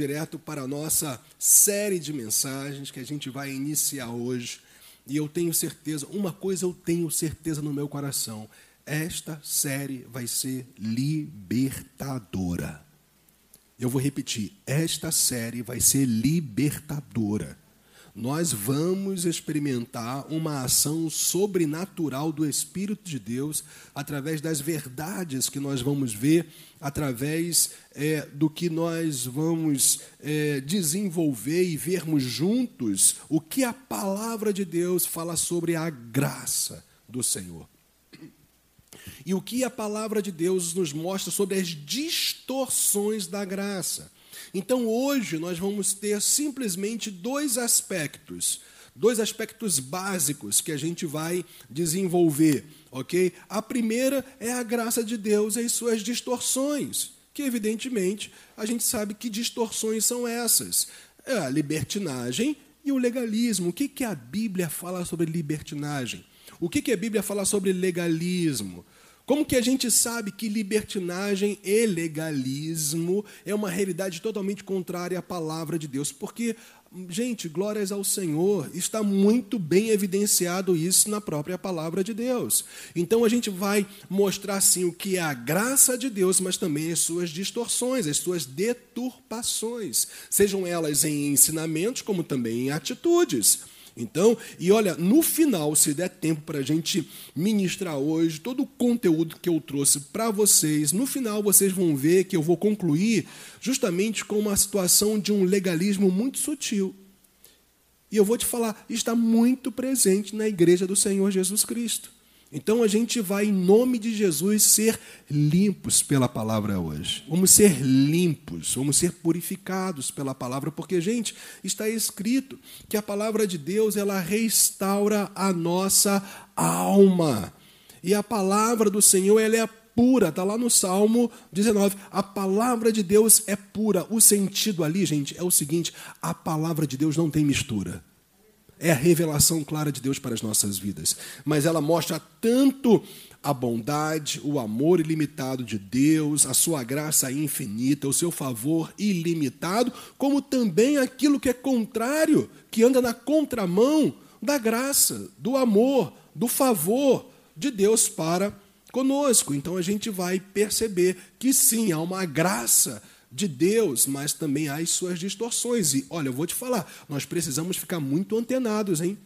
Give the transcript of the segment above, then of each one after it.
direto para a nossa série de mensagens que a gente vai iniciar hoje. E eu tenho certeza, uma coisa eu tenho certeza no meu coração: esta série vai ser libertadora. Eu vou repetir: esta série vai ser libertadora nós vamos experimentar uma ação sobrenatural do Espírito de Deus através das verdades que nós vamos ver, através é, do que nós vamos é, desenvolver e vermos juntos o que a palavra de Deus fala sobre a graça do Senhor. E o que a palavra de Deus nos mostra sobre as distorções da graça. Então hoje nós vamos ter simplesmente dois aspectos, dois aspectos básicos que a gente vai desenvolver, ok? A primeira é a graça de Deus e suas distorções, que evidentemente a gente sabe que distorções são essas: é a libertinagem e o legalismo. O que, que a Bíblia fala sobre libertinagem? O que, que a Bíblia fala sobre legalismo? Como que a gente sabe que libertinagem e legalismo é uma realidade totalmente contrária à palavra de Deus? Porque, gente, glórias ao Senhor, está muito bem evidenciado isso na própria palavra de Deus. Então a gente vai mostrar sim o que é a graça de Deus, mas também as suas distorções, as suas deturpações, sejam elas em ensinamentos como também em atitudes. Então, e olha, no final, se der tempo para a gente ministrar hoje todo o conteúdo que eu trouxe para vocês, no final vocês vão ver que eu vou concluir justamente com uma situação de um legalismo muito sutil. E eu vou te falar, está muito presente na igreja do Senhor Jesus Cristo. Então a gente vai, em nome de Jesus, ser limpos pela palavra hoje. Vamos ser limpos, vamos ser purificados pela palavra, porque, gente, está escrito que a palavra de Deus ela restaura a nossa alma. E a palavra do Senhor ela é pura, está lá no Salmo 19. A palavra de Deus é pura. O sentido ali, gente, é o seguinte: a palavra de Deus não tem mistura é a revelação clara de Deus para as nossas vidas. Mas ela mostra tanto a bondade, o amor ilimitado de Deus, a sua graça infinita, o seu favor ilimitado, como também aquilo que é contrário, que anda na contramão da graça, do amor, do favor de Deus para conosco. Então a gente vai perceber que sim, há uma graça de Deus, mas também há as suas distorções. E olha, eu vou te falar, nós precisamos ficar muito antenados, hein?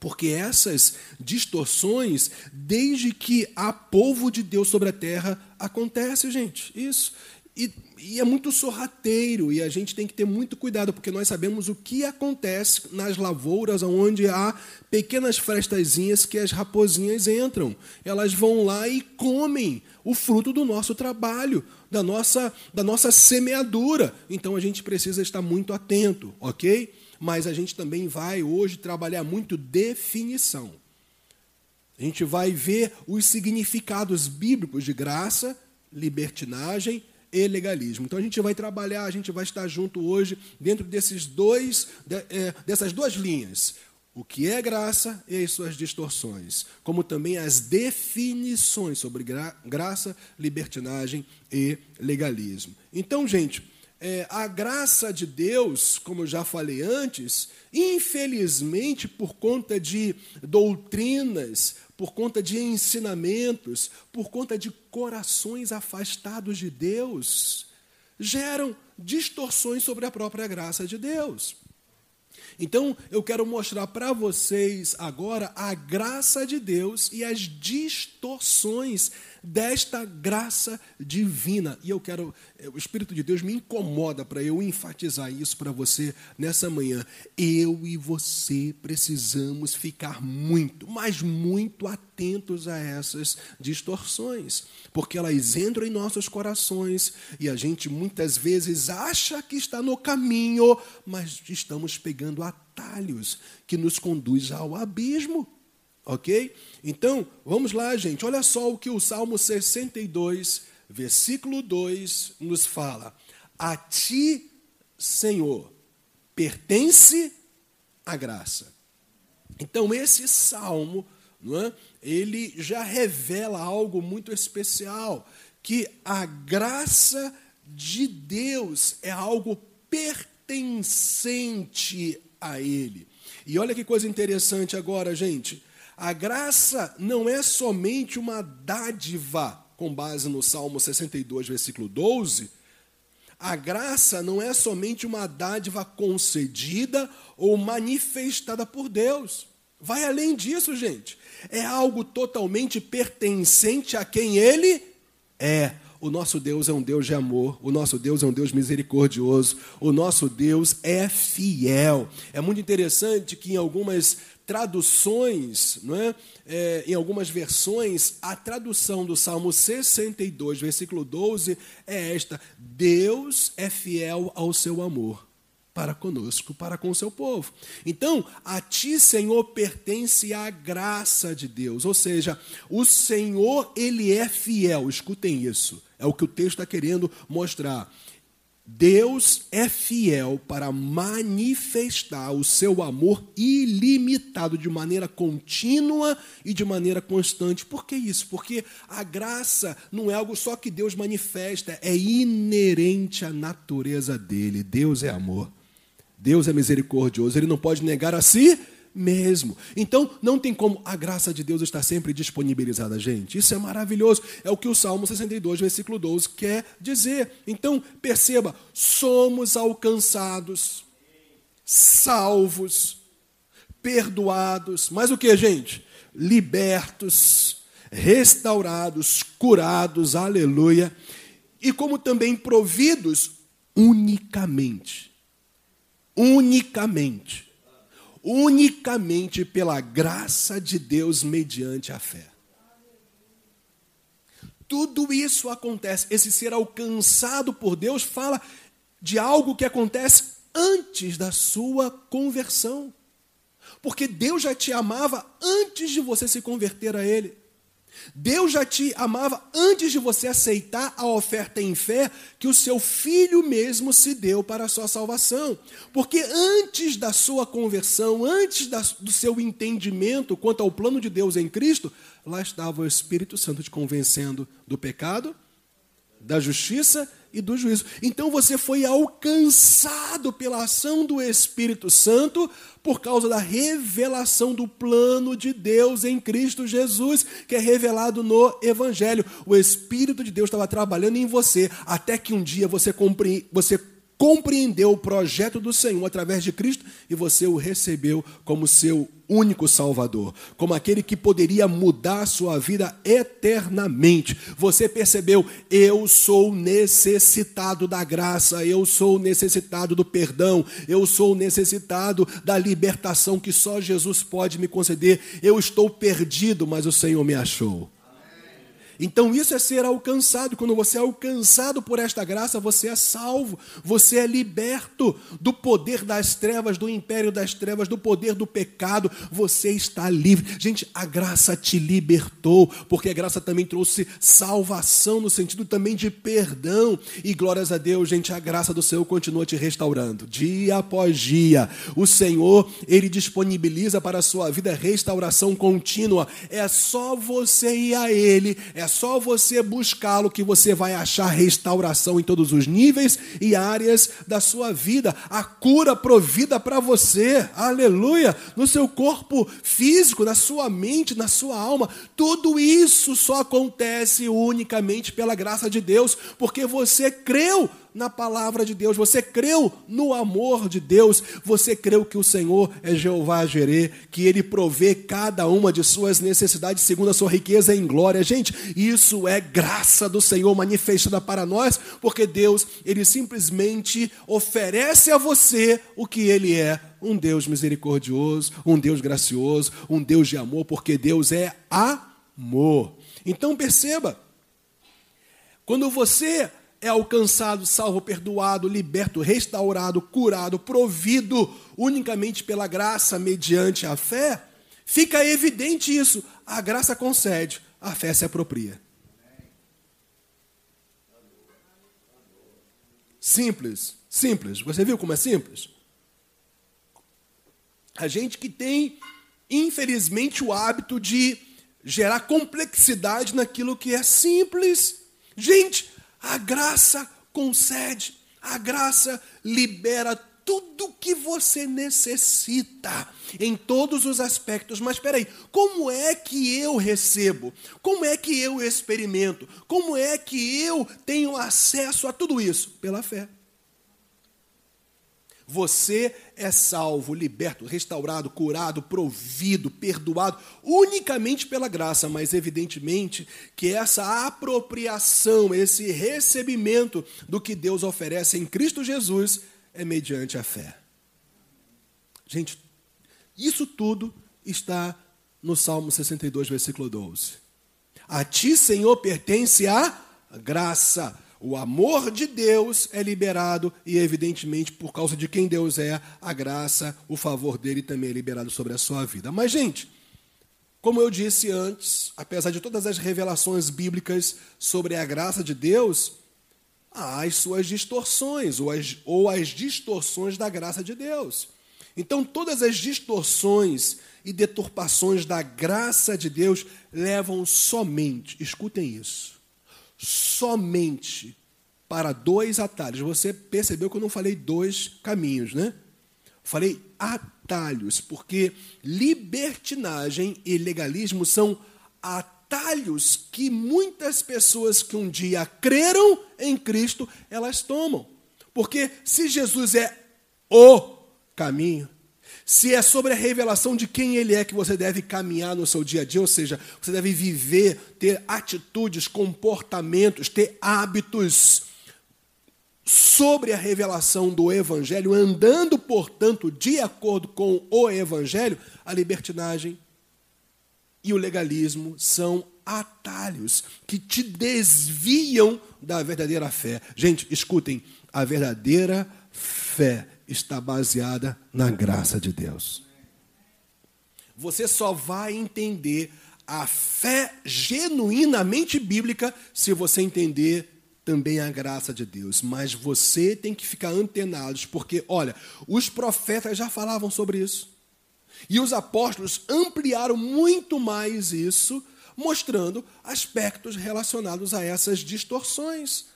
Porque essas distorções, desde que há povo de Deus sobre a terra, acontece, gente. Isso. E, e, é muito sorrateiro, e a gente tem que ter muito cuidado, porque nós sabemos o que acontece nas lavouras onde há pequenas frestazinhas que as raposinhas entram. Elas vão lá e comem o fruto do nosso trabalho, da nossa, da nossa semeadura. Então a gente precisa estar muito atento, ok? Mas a gente também vai hoje trabalhar muito definição. A gente vai ver os significados bíblicos de graça, libertinagem e legalismo. Então a gente vai trabalhar, a gente vai estar junto hoje dentro desses dois, é, dessas duas linhas. O que é graça e as suas distorções, como também as definições sobre gra graça, libertinagem e legalismo. Então, gente, é, a graça de Deus, como eu já falei antes, infelizmente, por conta de doutrinas, por conta de ensinamentos, por conta de corações afastados de Deus, geram distorções sobre a própria graça de Deus. Então, eu quero mostrar para vocês agora a graça de Deus e as distorções desta graça divina. E eu quero, eh, o Espírito de Deus me incomoda para eu enfatizar isso para você nessa manhã. Eu e você precisamos ficar muito, mas muito atentos a essas distorções, porque elas entram em nossos corações e a gente muitas vezes acha que está no caminho, mas estamos pegando atalhos que nos conduz ao abismo. Ok? Então, vamos lá, gente. Olha só o que o Salmo 62, versículo 2 nos fala. A ti, Senhor, pertence a graça. Então, esse salmo, não é? ele já revela algo muito especial, que a graça de Deus é algo pertencente a Ele. E olha que coisa interessante agora, gente. A graça não é somente uma dádiva, com base no Salmo 62, versículo 12. A graça não é somente uma dádiva concedida ou manifestada por Deus. Vai além disso, gente. É algo totalmente pertencente a quem Ele é. O nosso Deus é um Deus de amor, o nosso Deus é um Deus misericordioso, o nosso Deus é fiel. É muito interessante que em algumas traduções, não é? é? em algumas versões, a tradução do Salmo 62, versículo 12, é esta: Deus é fiel ao seu amor para conosco, para com o seu povo. Então, a ti, Senhor, pertence a graça de Deus, ou seja, o Senhor, ele é fiel, escutem isso, é o que o texto está querendo mostrar. Deus é fiel para manifestar o seu amor ilimitado de maneira contínua e de maneira constante. Por que isso? Porque a graça não é algo só que Deus manifesta, é inerente à natureza dele. Deus é amor. Deus é misericordioso, ele não pode negar a si mesmo. Então, não tem como a graça de Deus estar sempre disponibilizada, gente. Isso é maravilhoso. É o que o Salmo 62, versículo 12 quer dizer. Então, perceba, somos alcançados, salvos, perdoados, mas o que, gente? Libertos, restaurados, curados, aleluia. E como também providos unicamente unicamente, unicamente pela graça de Deus mediante a fé. Tudo isso acontece, esse ser alcançado por Deus fala de algo que acontece antes da sua conversão. Porque Deus já te amava antes de você se converter a Ele. Deus já te amava antes de você aceitar a oferta em fé que o seu filho mesmo se deu para a sua salvação. Porque antes da sua conversão, antes da, do seu entendimento quanto ao plano de Deus em Cristo, lá estava o Espírito Santo te convencendo do pecado, da justiça e do juízo. Então você foi alcançado pela ação do Espírito Santo por causa da revelação do plano de Deus em Cristo Jesus, que é revelado no Evangelho. O Espírito de Deus estava trabalhando em você até que um dia você, compre... você compreendeu o projeto do Senhor através de Cristo e você o recebeu como seu único Salvador, como aquele que poderia mudar a sua vida eternamente. Você percebeu, eu sou necessitado da graça, eu sou necessitado do perdão, eu sou necessitado da libertação que só Jesus pode me conceder. Eu estou perdido, mas o Senhor me achou. Então isso é ser alcançado. Quando você é alcançado por esta graça, você é salvo, você é liberto do poder das trevas, do império das trevas, do poder do pecado. Você está livre. Gente, a graça te libertou, porque a graça também trouxe salvação no sentido também de perdão. E glórias a Deus, gente, a graça do Senhor continua te restaurando dia após dia. O Senhor, ele disponibiliza para a sua vida restauração contínua. É só você ir a ele, é só você buscá-lo que você vai achar restauração em todos os níveis e áreas da sua vida. A cura provida para você, aleluia, no seu corpo físico, na sua mente, na sua alma. Tudo isso só acontece unicamente pela graça de Deus, porque você creu na palavra de Deus, você creu no amor de Deus, você creu que o Senhor é Jeová Jerê, que Ele provê cada uma de suas necessidades segundo a sua riqueza em glória. Gente, isso é graça do Senhor manifestada para nós, porque Deus, Ele simplesmente oferece a você o que Ele é, um Deus misericordioso, um Deus gracioso, um Deus de amor, porque Deus é amor. Então perceba, quando você é alcançado, salvo, perdoado, liberto, restaurado, curado, provido unicamente pela graça mediante a fé, fica evidente isso. A graça concede, a fé se apropria. Simples, simples. Você viu como é simples? A gente que tem, infelizmente, o hábito de gerar complexidade naquilo que é simples. Gente, a graça concede, A graça libera tudo que você necessita em todos os aspectos. Mas espera aí, como é que eu recebo? Como é que eu experimento? Como é que eu tenho acesso a tudo isso? Pela fé. Você é salvo, liberto, restaurado, curado, provido, perdoado, unicamente pela graça, mas evidentemente que essa apropriação, esse recebimento do que Deus oferece em Cristo Jesus é mediante a fé. Gente, isso tudo está no Salmo 62, versículo 12. A ti, Senhor, pertence a graça. O amor de Deus é liberado e, evidentemente, por causa de quem Deus é, a graça, o favor dele também é liberado sobre a sua vida. Mas, gente, como eu disse antes, apesar de todas as revelações bíblicas sobre a graça de Deus, há as suas distorções, ou as, ou as distorções da graça de Deus. Então, todas as distorções e deturpações da graça de Deus levam somente, escutem isso, somente para dois atalhos. Você percebeu que eu não falei dois caminhos, né? Falei atalhos, porque libertinagem e legalismo são atalhos que muitas pessoas que um dia creram em Cristo, elas tomam. Porque se Jesus é o caminho, se é sobre a revelação de quem Ele é que você deve caminhar no seu dia a dia, ou seja, você deve viver, ter atitudes, comportamentos, ter hábitos sobre a revelação do Evangelho, andando, portanto, de acordo com o Evangelho, a libertinagem e o legalismo são atalhos que te desviam da verdadeira fé. Gente, escutem, a verdadeira fé está baseada na graça de Deus. Você só vai entender a fé genuinamente bíblica se você entender também a graça de Deus. Mas você tem que ficar antenado, porque, olha, os profetas já falavam sobre isso. E os apóstolos ampliaram muito mais isso, mostrando aspectos relacionados a essas distorções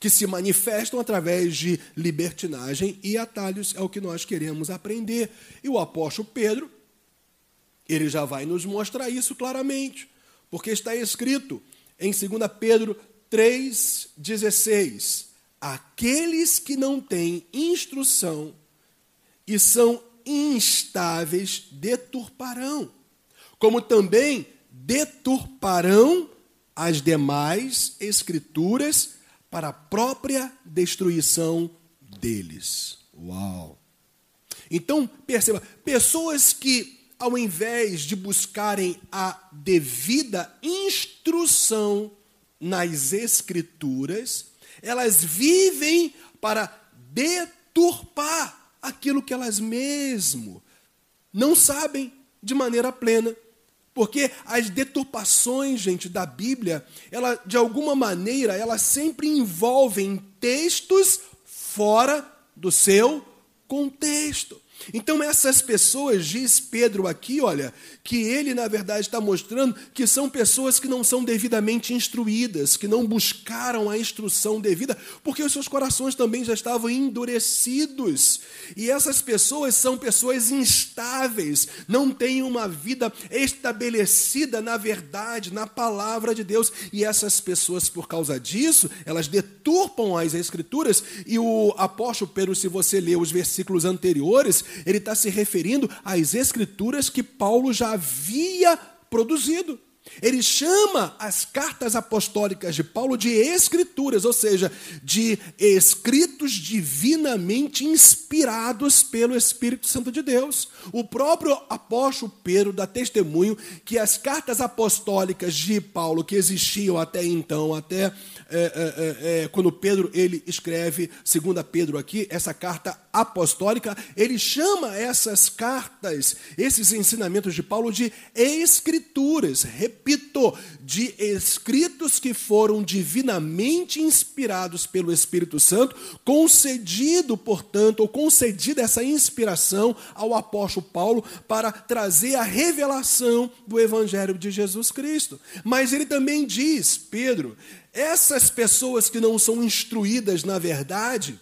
que se manifestam através de libertinagem e atalhos, é o que nós queremos aprender. E o apóstolo Pedro, ele já vai nos mostrar isso claramente, porque está escrito em 2 Pedro 3,16: Aqueles que não têm instrução e são instáveis deturparão, como também deturparão as demais escrituras para a própria destruição deles. Uau! Então, perceba, pessoas que, ao invés de buscarem a devida instrução nas Escrituras, elas vivem para deturpar aquilo que elas mesmo não sabem de maneira plena. Porque as deturpações, gente, da Bíblia, ela de alguma maneira, elas sempre envolvem textos fora do seu contexto. Então, essas pessoas, diz Pedro aqui, olha, que ele, na verdade, está mostrando que são pessoas que não são devidamente instruídas, que não buscaram a instrução devida, porque os seus corações também já estavam endurecidos. E essas pessoas são pessoas instáveis, não têm uma vida estabelecida na verdade, na palavra de Deus. E essas pessoas, por causa disso, elas deturpam as Escrituras. E o apóstolo Pedro, se você ler os versículos anteriores, ele está se referindo às escrituras que Paulo já havia produzido. Ele chama as cartas apostólicas de Paulo de escrituras, ou seja, de escritos divinamente inspirados pelo Espírito Santo de Deus. O próprio apóstolo Pedro dá testemunho que as cartas apostólicas de Paulo, que existiam até então, até é, é, é, quando Pedro ele escreve, segunda Pedro aqui, essa carta apostólica, ele chama essas cartas, esses ensinamentos de Paulo de escrituras, repetidas repito, de escritos que foram divinamente inspirados pelo Espírito Santo, concedido, portanto, ou concedida essa inspiração ao apóstolo Paulo para trazer a revelação do Evangelho de Jesus Cristo. Mas ele também diz, Pedro, essas pessoas que não são instruídas na verdade,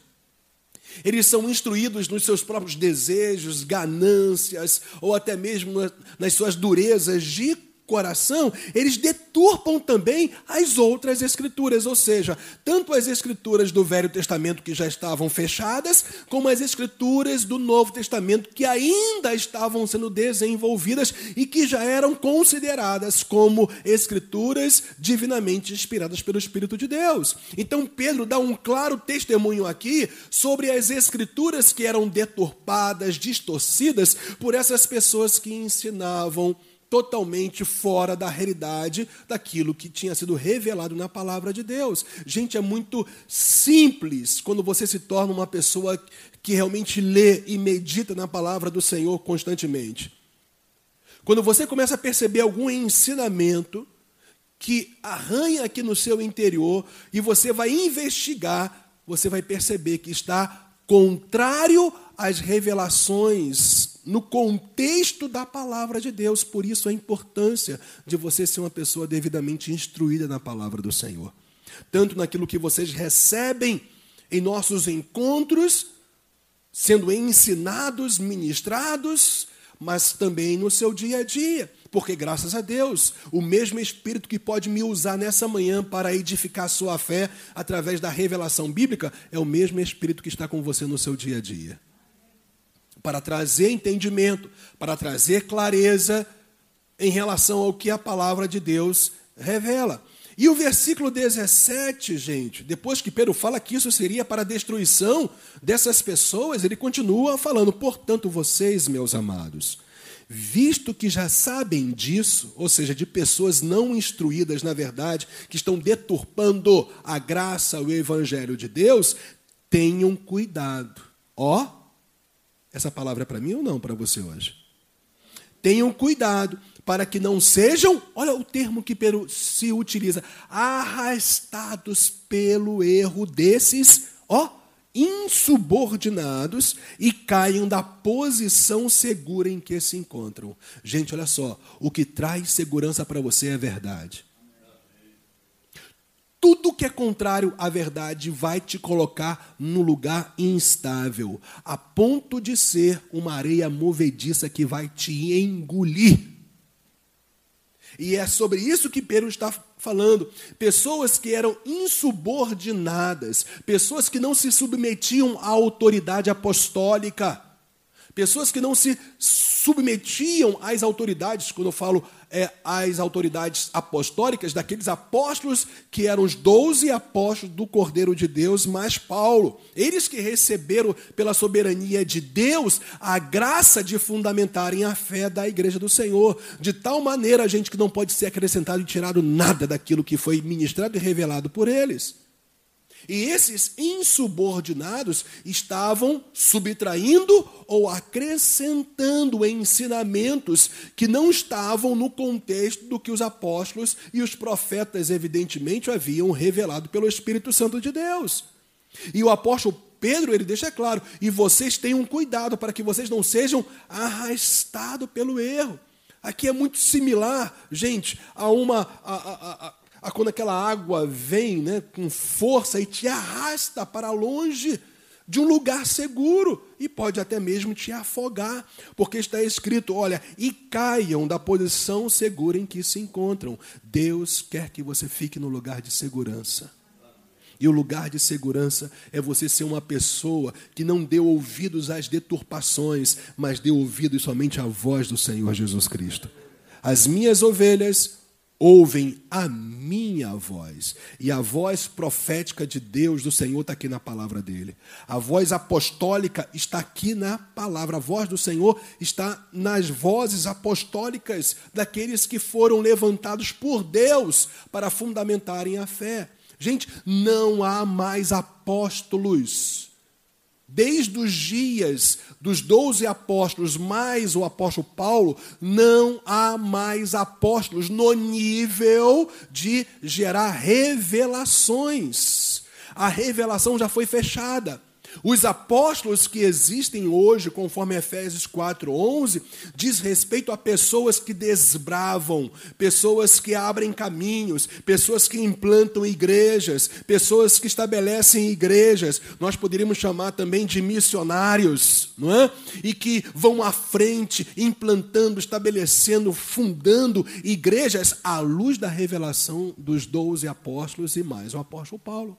eles são instruídos nos seus próprios desejos, ganâncias, ou até mesmo nas suas durezas de coração, eles deturpam também as outras escrituras, ou seja, tanto as escrituras do Velho Testamento que já estavam fechadas, como as escrituras do Novo Testamento que ainda estavam sendo desenvolvidas e que já eram consideradas como escrituras divinamente inspiradas pelo Espírito de Deus. Então Pedro dá um claro testemunho aqui sobre as escrituras que eram deturpadas, distorcidas por essas pessoas que ensinavam totalmente fora da realidade daquilo que tinha sido revelado na palavra de Deus. Gente, é muito simples quando você se torna uma pessoa que realmente lê e medita na palavra do Senhor constantemente. Quando você começa a perceber algum ensinamento que arranha aqui no seu interior e você vai investigar, você vai perceber que está contrário às revelações no contexto da palavra de Deus. Por isso a importância de você ser uma pessoa devidamente instruída na palavra do Senhor. Tanto naquilo que vocês recebem em nossos encontros, sendo ensinados, ministrados, mas também no seu dia a dia. Porque, graças a Deus, o mesmo Espírito que pode me usar nessa manhã para edificar sua fé através da revelação bíblica é o mesmo Espírito que está com você no seu dia a dia para trazer entendimento, para trazer clareza em relação ao que a palavra de Deus revela. E o versículo 17, gente, depois que Pedro fala que isso seria para a destruição dessas pessoas, ele continua falando: portanto, vocês, meus amados, visto que já sabem disso, ou seja, de pessoas não instruídas na verdade, que estão deturpando a graça, o evangelho de Deus, tenham cuidado. Ó, essa palavra é para mim ou não para você hoje? Tenham cuidado para que não sejam, olha o termo que se utiliza, arrastados pelo erro desses, ó, insubordinados e caiam da posição segura em que se encontram. Gente, olha só, o que traz segurança para você é verdade. Tudo que é contrário à verdade vai te colocar num lugar instável, a ponto de ser uma areia movediça que vai te engolir. E é sobre isso que Pedro está falando. Pessoas que eram insubordinadas, pessoas que não se submetiam à autoridade apostólica, pessoas que não se submetiam às autoridades, quando eu falo é, às autoridades apostólicas, daqueles apóstolos que eram os doze apóstolos do Cordeiro de Deus, mais Paulo. Eles que receberam pela soberania de Deus a graça de fundamentarem a fé da igreja do Senhor. De tal maneira, gente, que não pode ser acrescentado e tirado nada daquilo que foi ministrado e revelado por eles. E esses insubordinados estavam subtraindo ou acrescentando ensinamentos que não estavam no contexto do que os apóstolos e os profetas, evidentemente, haviam revelado pelo Espírito Santo de Deus. E o apóstolo Pedro, ele deixa claro: e vocês tenham cuidado para que vocês não sejam arrastados pelo erro. Aqui é muito similar, gente, a uma. A, a, a, a quando aquela água vem né, com força e te arrasta para longe de um lugar seguro e pode até mesmo te afogar, porque está escrito: olha, e caiam da posição segura em que se encontram. Deus quer que você fique no lugar de segurança. E o lugar de segurança é você ser uma pessoa que não deu ouvidos às deturpações, mas deu ouvidos somente à voz do Senhor Jesus Cristo. As minhas ovelhas ouvem a minha voz. E a voz profética de Deus, do Senhor, está aqui na palavra dele. A voz apostólica está aqui na palavra. A voz do Senhor está nas vozes apostólicas daqueles que foram levantados por Deus para fundamentarem a fé. Gente, não há mais apóstolos desde os dias dos doze apóstolos, mais o apóstolo Paulo, não há mais apóstolos no nível de gerar revelações. A revelação já foi fechada. Os apóstolos que existem hoje, conforme Efésios 4:11, diz respeito a pessoas que desbravam, pessoas que abrem caminhos, pessoas que implantam igrejas, pessoas que estabelecem igrejas. Nós poderíamos chamar também de missionários, não é? E que vão à frente, implantando, estabelecendo, fundando igrejas à luz da revelação dos doze apóstolos e mais o apóstolo Paulo.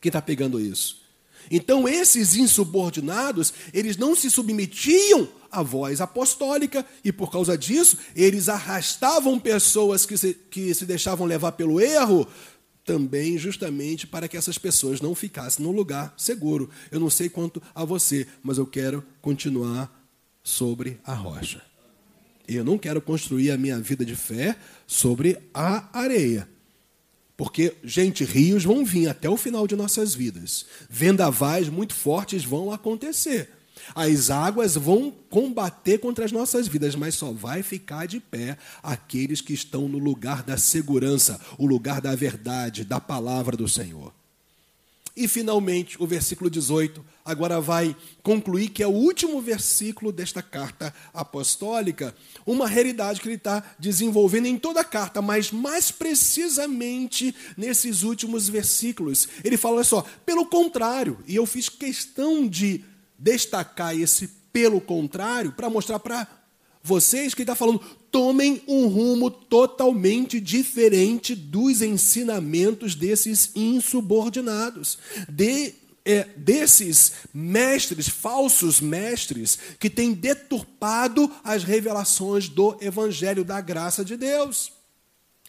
Quem está pegando isso? Então, esses insubordinados, eles não se submetiam à voz apostólica, e por causa disso, eles arrastavam pessoas que se, que se deixavam levar pelo erro, também justamente para que essas pessoas não ficassem num lugar seguro. Eu não sei quanto a você, mas eu quero continuar sobre a rocha. Eu não quero construir a minha vida de fé sobre a areia. Porque, gente, rios vão vir até o final de nossas vidas. Vendavais muito fortes vão acontecer. As águas vão combater contra as nossas vidas, mas só vai ficar de pé aqueles que estão no lugar da segurança, o lugar da verdade, da palavra do Senhor. E finalmente, o versículo 18 agora vai concluir que é o último versículo desta carta apostólica, uma realidade que ele está desenvolvendo em toda a carta, mas mais precisamente nesses últimos versículos. Ele fala: olha só, pelo contrário, e eu fiz questão de destacar esse pelo contrário para mostrar para vocês que está falando, tomem um rumo totalmente diferente dos ensinamentos desses insubordinados, de, é, desses mestres, falsos mestres, que têm deturpado as revelações do Evangelho da graça de Deus.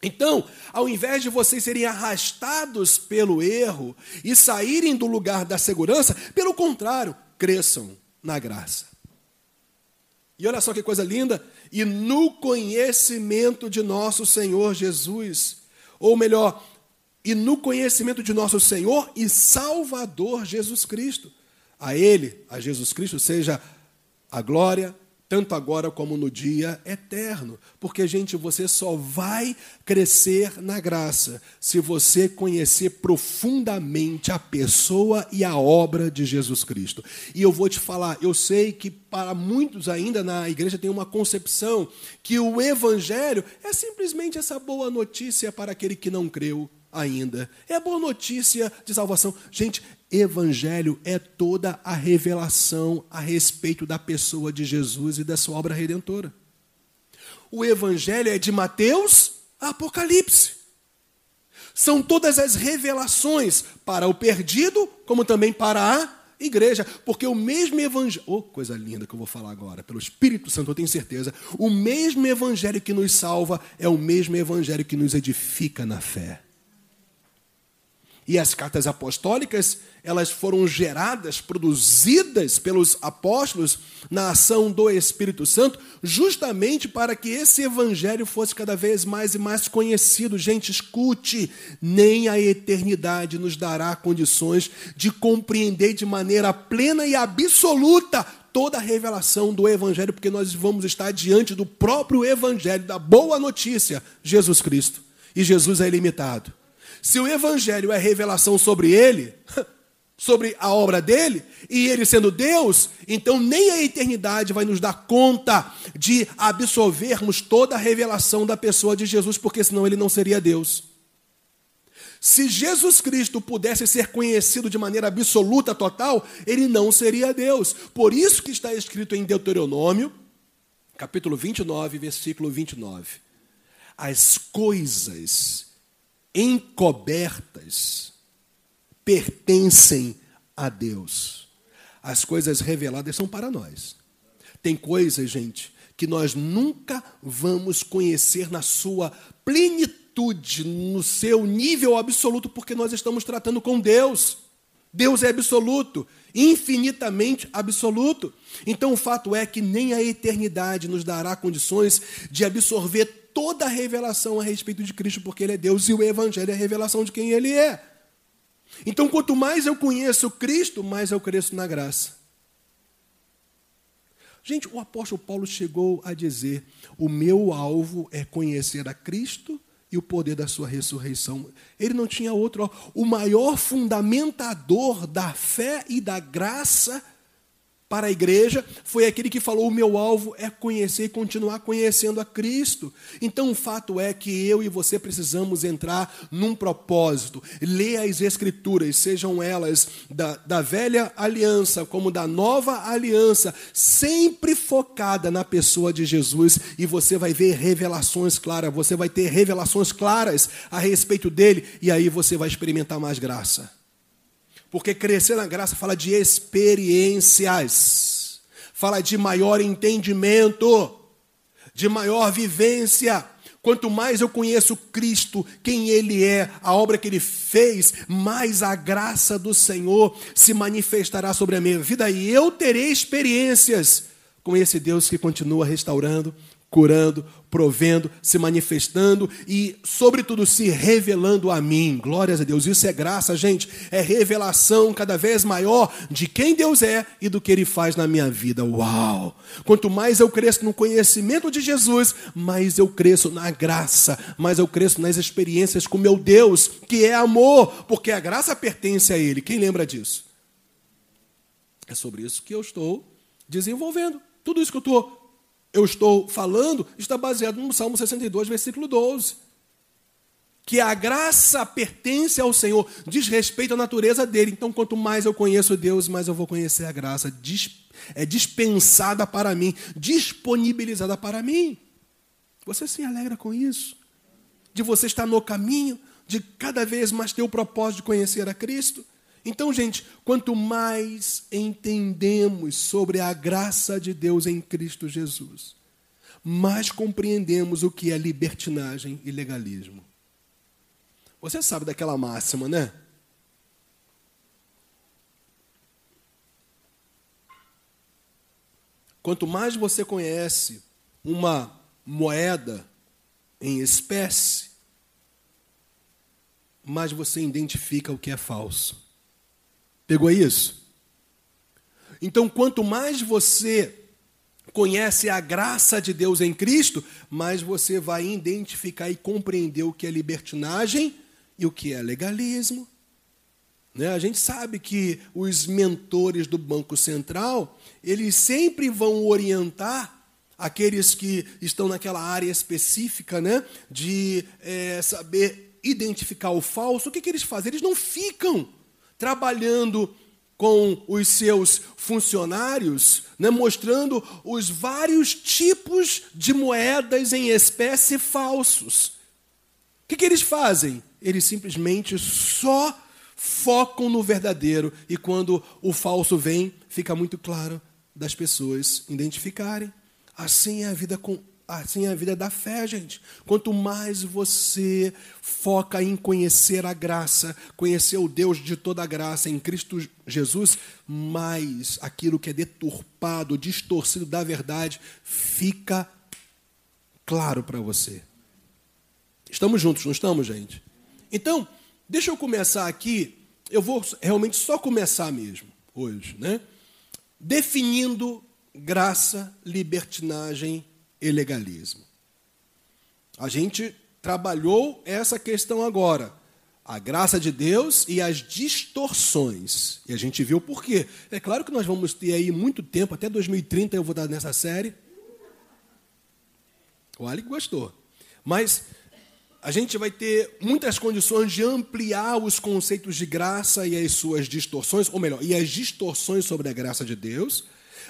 Então, ao invés de vocês serem arrastados pelo erro e saírem do lugar da segurança, pelo contrário, cresçam na graça. E olha só que coisa linda, e no conhecimento de nosso Senhor Jesus, ou melhor, e no conhecimento de nosso Senhor e Salvador Jesus Cristo. A Ele, a Jesus Cristo, seja a glória, tanto agora como no dia eterno. Porque, gente, você só vai crescer na graça se você conhecer profundamente a pessoa e a obra de Jesus Cristo. E eu vou te falar, eu sei que para muitos ainda na igreja tem uma concepção que o evangelho é simplesmente essa boa notícia para aquele que não creu ainda. É a boa notícia de salvação. Gente, Evangelho é toda a revelação a respeito da pessoa de Jesus e da sua obra redentora. O Evangelho é de Mateus a Apocalipse. São todas as revelações para o perdido, como também para a igreja, porque o mesmo evangelho, oh, coisa linda que eu vou falar agora, pelo Espírito Santo, eu tenho certeza, o mesmo evangelho que nos salva é o mesmo evangelho que nos edifica na fé. E as cartas apostólicas, elas foram geradas, produzidas pelos apóstolos na ação do Espírito Santo, justamente para que esse evangelho fosse cada vez mais e mais conhecido. Gente, escute, nem a eternidade nos dará condições de compreender de maneira plena e absoluta toda a revelação do evangelho, porque nós vamos estar diante do próprio evangelho, da boa notícia, Jesus Cristo. E Jesus é ilimitado. Se o Evangelho é revelação sobre ele, sobre a obra dele, e ele sendo Deus, então nem a eternidade vai nos dar conta de absorvermos toda a revelação da pessoa de Jesus, porque senão ele não seria Deus. Se Jesus Cristo pudesse ser conhecido de maneira absoluta, total, ele não seria Deus. Por isso que está escrito em Deuteronômio, capítulo 29, versículo 29. As coisas encobertas pertencem a Deus. As coisas reveladas são para nós. Tem coisas, gente, que nós nunca vamos conhecer na sua plenitude, no seu nível absoluto, porque nós estamos tratando com Deus. Deus é absoluto, infinitamente absoluto. Então o fato é que nem a eternidade nos dará condições de absorver toda a revelação a respeito de Cristo, porque Ele é Deus e o Evangelho é a revelação de quem Ele é. Então, quanto mais eu conheço Cristo, mais eu cresço na graça. Gente, o apóstolo Paulo chegou a dizer: o meu alvo é conhecer a Cristo e o poder da sua ressurreição. Ele não tinha outro. O maior fundamentador da fé e da graça para a igreja foi aquele que falou: o meu alvo é conhecer e continuar conhecendo a Cristo. Então o fato é que eu e você precisamos entrar num propósito, ler as Escrituras, sejam elas da, da velha aliança como da nova aliança, sempre focada na pessoa de Jesus, e você vai ver revelações claras, você vai ter revelações claras a respeito dele, e aí você vai experimentar mais graça. Porque crescer na graça fala de experiências, fala de maior entendimento, de maior vivência. Quanto mais eu conheço Cristo, quem Ele é, a obra que Ele fez, mais a graça do Senhor se manifestará sobre a minha vida e eu terei experiências com esse Deus que continua restaurando, curando, provendo, se manifestando e, sobretudo, se revelando a mim. Glórias a Deus. Isso é graça, gente. É revelação cada vez maior de quem Deus é e do que Ele faz na minha vida. Uau! Quanto mais eu cresço no conhecimento de Jesus, mais eu cresço na graça, mais eu cresço nas experiências com meu Deus, que é amor, porque a graça pertence a Ele. Quem lembra disso? É sobre isso que eu estou desenvolvendo. Tudo isso que eu estou eu estou falando está baseado no Salmo 62, versículo 12. Que a graça pertence ao Senhor, diz respeito à natureza dele. Então, quanto mais eu conheço Deus, mais eu vou conhecer a graça. É dispensada para mim, disponibilizada para mim. Você se alegra com isso? De você estar no caminho, de cada vez mais ter o propósito de conhecer a Cristo? Então, gente, quanto mais entendemos sobre a graça de Deus em Cristo Jesus, mais compreendemos o que é libertinagem e legalismo. Você sabe daquela máxima, né? Quanto mais você conhece uma moeda em espécie, mais você identifica o que é falso. Pegou isso? Então, quanto mais você conhece a graça de Deus em Cristo, mais você vai identificar e compreender o que é libertinagem e o que é legalismo. Né? A gente sabe que os mentores do Banco Central, eles sempre vão orientar aqueles que estão naquela área específica né? de é, saber identificar o falso. O que, que eles fazem? Eles não ficam trabalhando com os seus funcionários, né, mostrando os vários tipos de moedas em espécie falsos. O que, que eles fazem? Eles simplesmente só focam no verdadeiro e quando o falso vem, fica muito claro das pessoas identificarem. Assim é a vida com Assim é a vida da fé, gente. Quanto mais você foca em conhecer a graça, conhecer o Deus de toda a graça em Cristo Jesus, mais aquilo que é deturpado, distorcido da verdade, fica claro para você. Estamos juntos, não estamos, gente? Então, deixa eu começar aqui. Eu vou realmente só começar mesmo hoje, né? Definindo graça, libertinagem e legalismo. A gente trabalhou essa questão agora. A graça de Deus e as distorções. E a gente viu por quê. É claro que nós vamos ter aí muito tempo, até 2030 eu vou dar nessa série. O Ali gostou. Mas a gente vai ter muitas condições de ampliar os conceitos de graça e as suas distorções, ou melhor, e as distorções sobre a graça de Deus.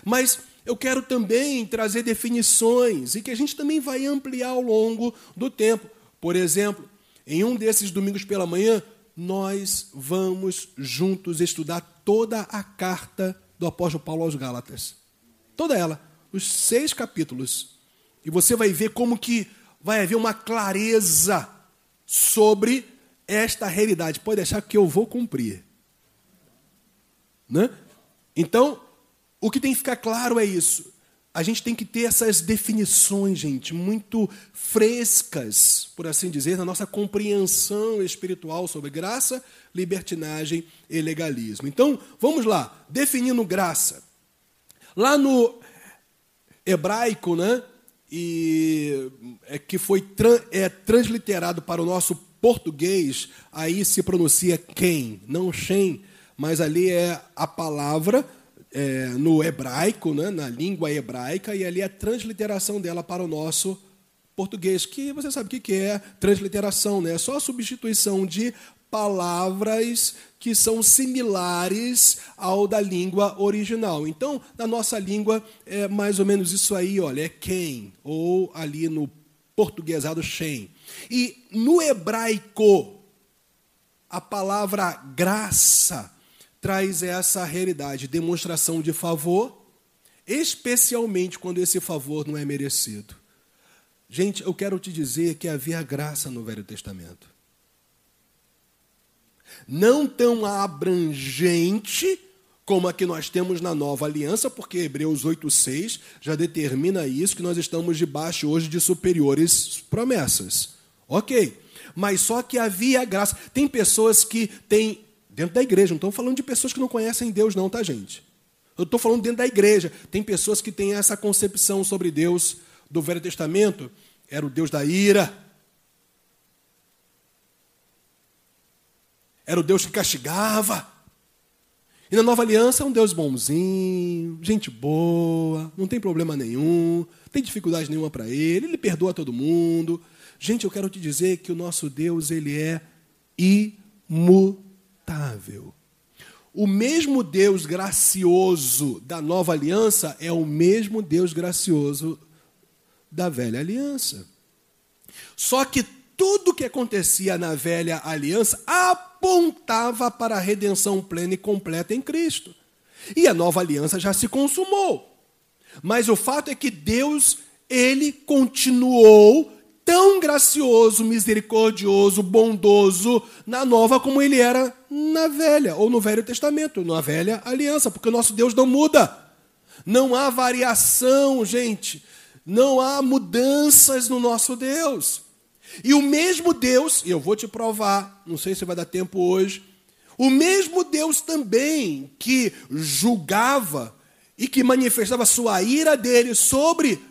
Mas eu quero também trazer definições e que a gente também vai ampliar ao longo do tempo. Por exemplo, em um desses domingos pela manhã, nós vamos juntos estudar toda a carta do apóstolo Paulo aos Gálatas. Toda ela, os seis capítulos. E você vai ver como que vai haver uma clareza sobre esta realidade. Pode deixar que eu vou cumprir. Né? Então, o que tem que ficar claro é isso. a gente tem que ter essas definições, gente, muito frescas, por assim dizer, na nossa compreensão espiritual sobre graça, libertinagem e legalismo. Então, vamos lá, definindo graça. Lá no hebraico, né, e é que foi é transliterado para o nosso português, aí se pronuncia quem, não Shem, mas ali é a palavra é, no hebraico, né, na língua hebraica, e ali a transliteração dela para o nosso português, que você sabe o que é transliteração, né? É só a substituição de palavras que são similares ao da língua original. Então, na nossa língua é mais ou menos isso aí, olha, é quem, ou ali no portuguesado Shem. E no hebraico, a palavra graça traz essa realidade, demonstração de favor, especialmente quando esse favor não é merecido. Gente, eu quero te dizer que havia graça no Velho Testamento. Não tão abrangente como a que nós temos na nova aliança, porque Hebreus 8,6 já determina isso, que nós estamos debaixo hoje de superiores promessas. Ok, mas só que havia graça. Tem pessoas que têm Dentro da igreja, não estou falando de pessoas que não conhecem Deus, não, tá, gente? Eu estou falando dentro da igreja. Tem pessoas que têm essa concepção sobre Deus do Velho Testamento. Era o Deus da ira. Era o Deus que castigava. E na nova aliança é um Deus bonzinho, gente boa, não tem problema nenhum, tem dificuldade nenhuma para ele, ele perdoa todo mundo. Gente, eu quero te dizer que o nosso Deus, ele é imutável imutável. O mesmo Deus gracioso da nova aliança é o mesmo Deus gracioso da velha aliança. Só que tudo que acontecia na velha aliança apontava para a redenção plena e completa em Cristo. E a nova aliança já se consumou. Mas o fato é que Deus, ele continuou tão gracioso, misericordioso, bondoso na nova como ele era na velha, ou no Velho Testamento, na velha aliança, porque o nosso Deus não muda. Não há variação, gente. Não há mudanças no nosso Deus. E o mesmo Deus, e eu vou te provar, não sei se vai dar tempo hoje, o mesmo Deus também que julgava e que manifestava sua ira dele sobre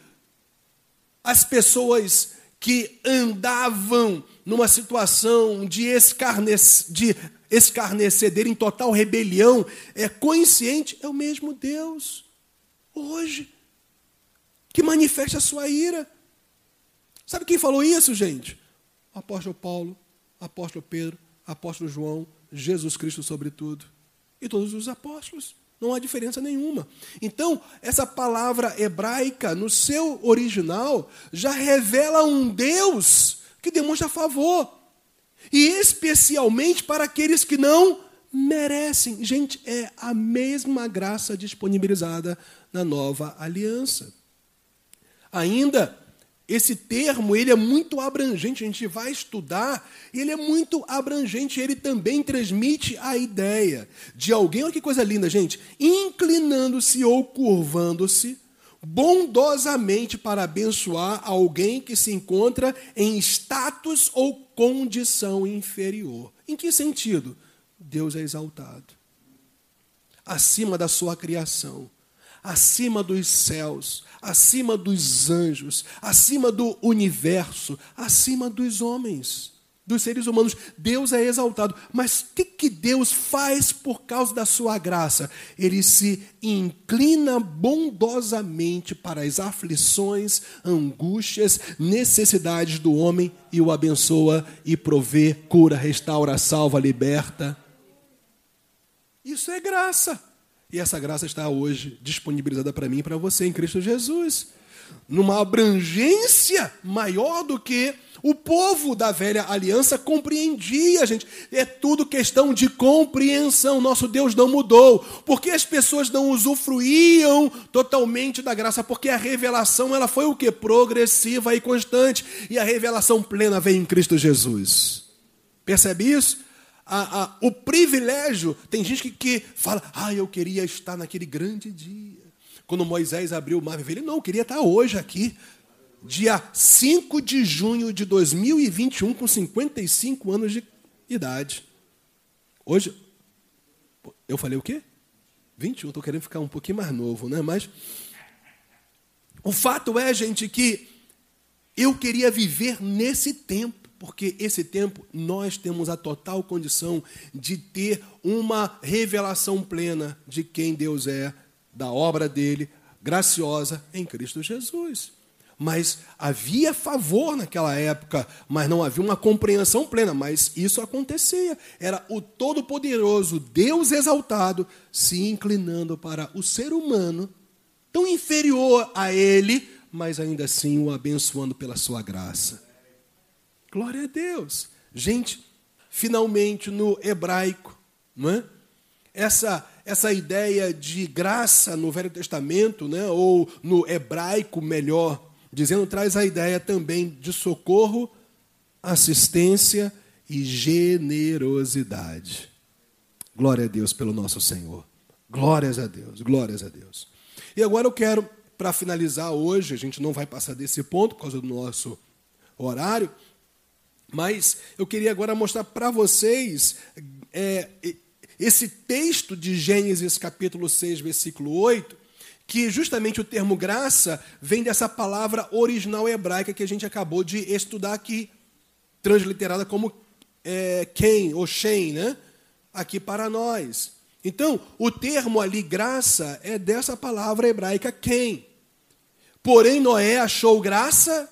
as pessoas que andavam numa situação de, escarnece, de escarneceder em total rebelião, é consciente, é o mesmo Deus, hoje, que manifesta a sua ira. Sabe quem falou isso, gente? O apóstolo Paulo, apóstolo Pedro, apóstolo João, Jesus Cristo, sobretudo, e todos os apóstolos. Não há diferença nenhuma. Então, essa palavra hebraica, no seu original, já revela um Deus que demonstra favor. E especialmente para aqueles que não merecem. Gente, é a mesma graça disponibilizada na nova aliança. Ainda esse termo, ele é muito abrangente, a gente vai estudar, ele é muito abrangente, ele também transmite a ideia de alguém, olha que coisa linda, gente, inclinando-se ou curvando-se bondosamente para abençoar alguém que se encontra em status ou condição inferior. Em que sentido? Deus é exaltado acima da sua criação acima dos céus, acima dos anjos, acima do universo, acima dos homens, dos seres humanos. Deus é exaltado. Mas o que, que Deus faz por causa da sua graça? Ele se inclina bondosamente para as aflições, angústias, necessidades do homem e o abençoa e provê, cura, restaura, salva, liberta. Isso é graça. E essa graça está hoje disponibilizada para mim e para você em Cristo Jesus. Numa abrangência maior do que o povo da velha aliança compreendia, gente. É tudo questão de compreensão. Nosso Deus não mudou. Porque as pessoas não usufruíam totalmente da graça? Porque a revelação ela foi o que? Progressiva e constante. E a revelação plena vem em Cristo Jesus. Percebe isso? A, a, o privilégio. Tem gente que, que fala, ah, eu queria estar naquele grande dia, Quando Moisés abriu o mar vermelho, não, eu queria estar hoje aqui, dia 5 de junho de 2021, com 55 anos de idade. Hoje, eu falei o quê? 21, estou querendo ficar um pouquinho mais novo, né? Mas o fato é, gente, que eu queria viver nesse tempo, porque esse tempo nós temos a total condição de ter uma revelação plena de quem Deus é, da obra dele, graciosa em Cristo Jesus. Mas havia favor naquela época, mas não havia uma compreensão plena. Mas isso acontecia. Era o Todo-Poderoso, Deus exaltado, se inclinando para o ser humano, tão inferior a ele, mas ainda assim o abençoando pela sua graça. Glória a Deus. Gente, finalmente no hebraico, não é? Essa, essa ideia de graça no Velho Testamento, né, ou no hebraico melhor, dizendo traz a ideia também de socorro, assistência e generosidade. Glória a Deus pelo nosso Senhor. Glórias a Deus, glórias a Deus. E agora eu quero, para finalizar hoje, a gente não vai passar desse ponto por causa do nosso horário, mas eu queria agora mostrar para vocês é, esse texto de Gênesis capítulo 6, versículo 8, que justamente o termo graça vem dessa palavra original hebraica que a gente acabou de estudar aqui, transliterada como é, Ken ou Shem, né? aqui para nós. Então, o termo ali, graça, é dessa palavra hebraica Ken. Porém, Noé achou graça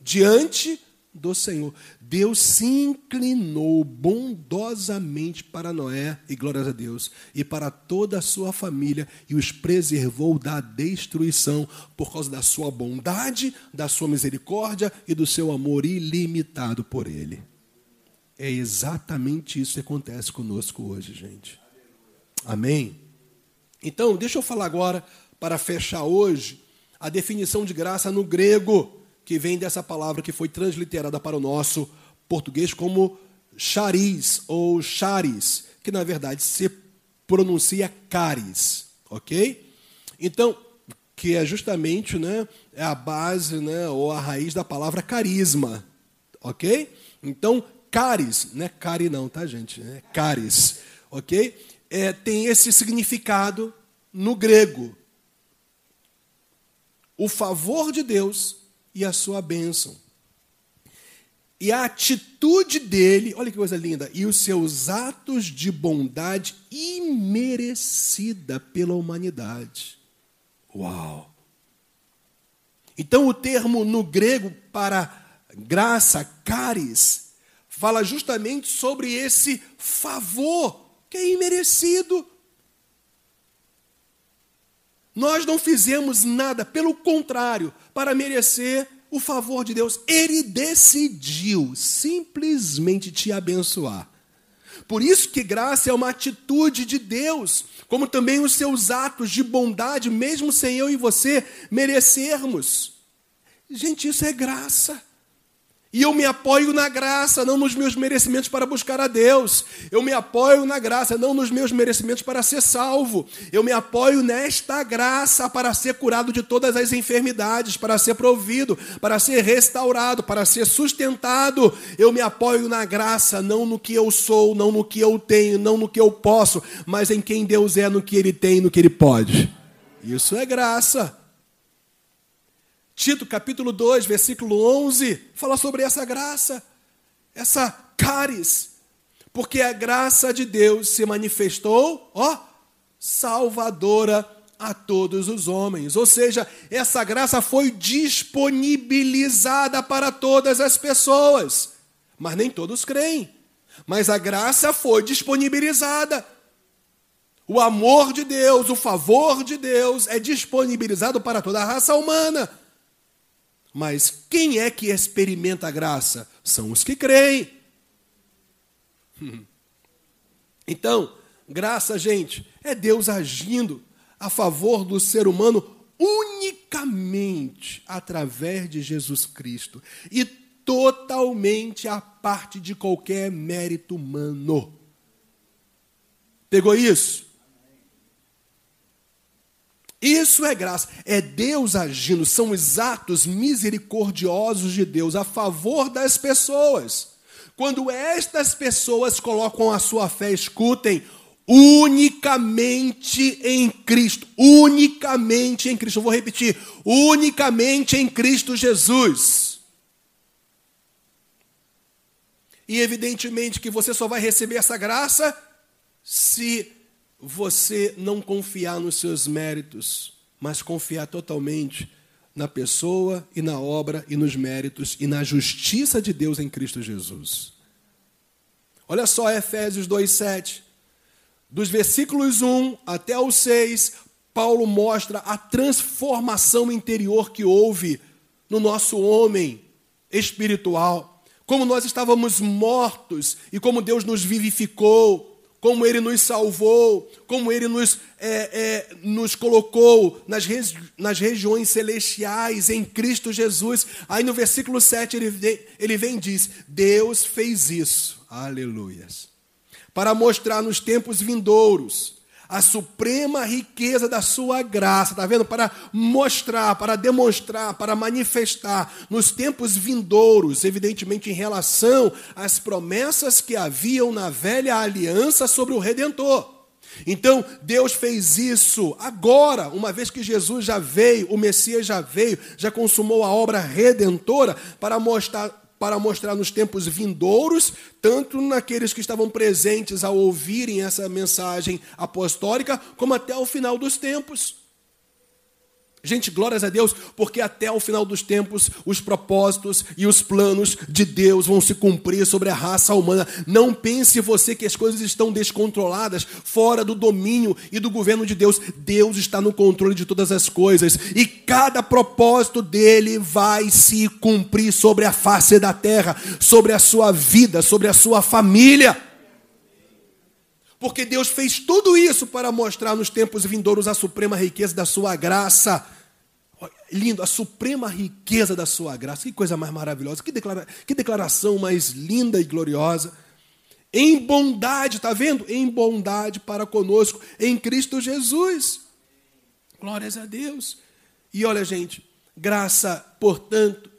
diante do Senhor. Deus se inclinou bondosamente para Noé, e glórias a Deus, e para toda a sua família, e os preservou da destruição, por causa da sua bondade, da sua misericórdia e do seu amor ilimitado por ele. É exatamente isso que acontece conosco hoje, gente. Amém? Então, deixa eu falar agora, para fechar hoje, a definição de graça no grego que vem dessa palavra que foi transliterada para o nosso português como charis ou charis, que na verdade se pronuncia caris, ok? Então, que é justamente né, é a base né, ou a raiz da palavra carisma, ok? Então, caris, não é cari não, tá gente? É caris, ok? É, tem esse significado no grego. O favor de Deus e a sua bênção. E a atitude dele, olha que coisa linda, e os seus atos de bondade imerecida pela humanidade. Uau! Então, o termo no grego para graça, caris, fala justamente sobre esse favor que é imerecido. Nós não fizemos nada, pelo contrário, para merecer o favor de Deus. Ele decidiu simplesmente te abençoar. Por isso que graça é uma atitude de Deus, como também os seus atos de bondade, mesmo sem eu e você merecermos. Gente, isso é graça. E eu me apoio na graça, não nos meus merecimentos para buscar a Deus. Eu me apoio na graça, não nos meus merecimentos para ser salvo. Eu me apoio nesta graça para ser curado de todas as enfermidades, para ser provido, para ser restaurado, para ser sustentado. Eu me apoio na graça, não no que eu sou, não no que eu tenho, não no que eu posso, mas em quem Deus é, no que Ele tem, no que Ele pode. Isso é graça. Tito capítulo 2, versículo 11, fala sobre essa graça, essa caris, porque a graça de Deus se manifestou, ó, salvadora a todos os homens. Ou seja, essa graça foi disponibilizada para todas as pessoas, mas nem todos creem. Mas a graça foi disponibilizada. O amor de Deus, o favor de Deus é disponibilizado para toda a raça humana. Mas quem é que experimenta a graça? São os que creem. Então, graça, gente, é Deus agindo a favor do ser humano unicamente através de Jesus Cristo e totalmente a parte de qualquer mérito humano. Pegou isso? Isso é graça, é Deus agindo, são os atos misericordiosos de Deus a favor das pessoas. Quando estas pessoas colocam a sua fé, escutem, unicamente em Cristo, unicamente em Cristo. Eu vou repetir, unicamente em Cristo Jesus. E evidentemente que você só vai receber essa graça se você não confiar nos seus méritos, mas confiar totalmente na pessoa e na obra e nos méritos e na justiça de Deus em Cristo Jesus. Olha só Efésios 2:7. Dos versículos 1 até o 6, Paulo mostra a transformação interior que houve no nosso homem espiritual, como nós estávamos mortos e como Deus nos vivificou como Ele nos salvou, como Ele nos, é, é, nos colocou nas, regi nas regiões celestiais em Cristo Jesus. Aí no versículo 7 ele vem, ele vem e diz: Deus fez isso, aleluias, para mostrar nos tempos vindouros a suprema riqueza da sua graça, está vendo? Para mostrar, para demonstrar, para manifestar nos tempos vindouros, evidentemente em relação às promessas que haviam na velha aliança sobre o Redentor. Então, Deus fez isso agora, uma vez que Jesus já veio, o Messias já veio, já consumou a obra redentora, para mostrar para mostrar nos tempos vindouros, tanto naqueles que estavam presentes ao ouvirem essa mensagem apostólica, como até o final dos tempos. Gente, glórias a Deus, porque até o final dos tempos os propósitos e os planos de Deus vão se cumprir sobre a raça humana. Não pense você que as coisas estão descontroladas, fora do domínio e do governo de Deus. Deus está no controle de todas as coisas e cada propósito dele vai se cumprir sobre a face da terra, sobre a sua vida, sobre a sua família. Porque Deus fez tudo isso para mostrar nos tempos vindouros a suprema riqueza da sua graça lindo, a suprema riqueza da sua graça. Que coisa mais maravilhosa, que, declara, que declaração mais linda e gloriosa. Em bondade, está vendo? Em bondade para conosco, em Cristo Jesus. Glórias a Deus. E olha, gente, graça, portanto,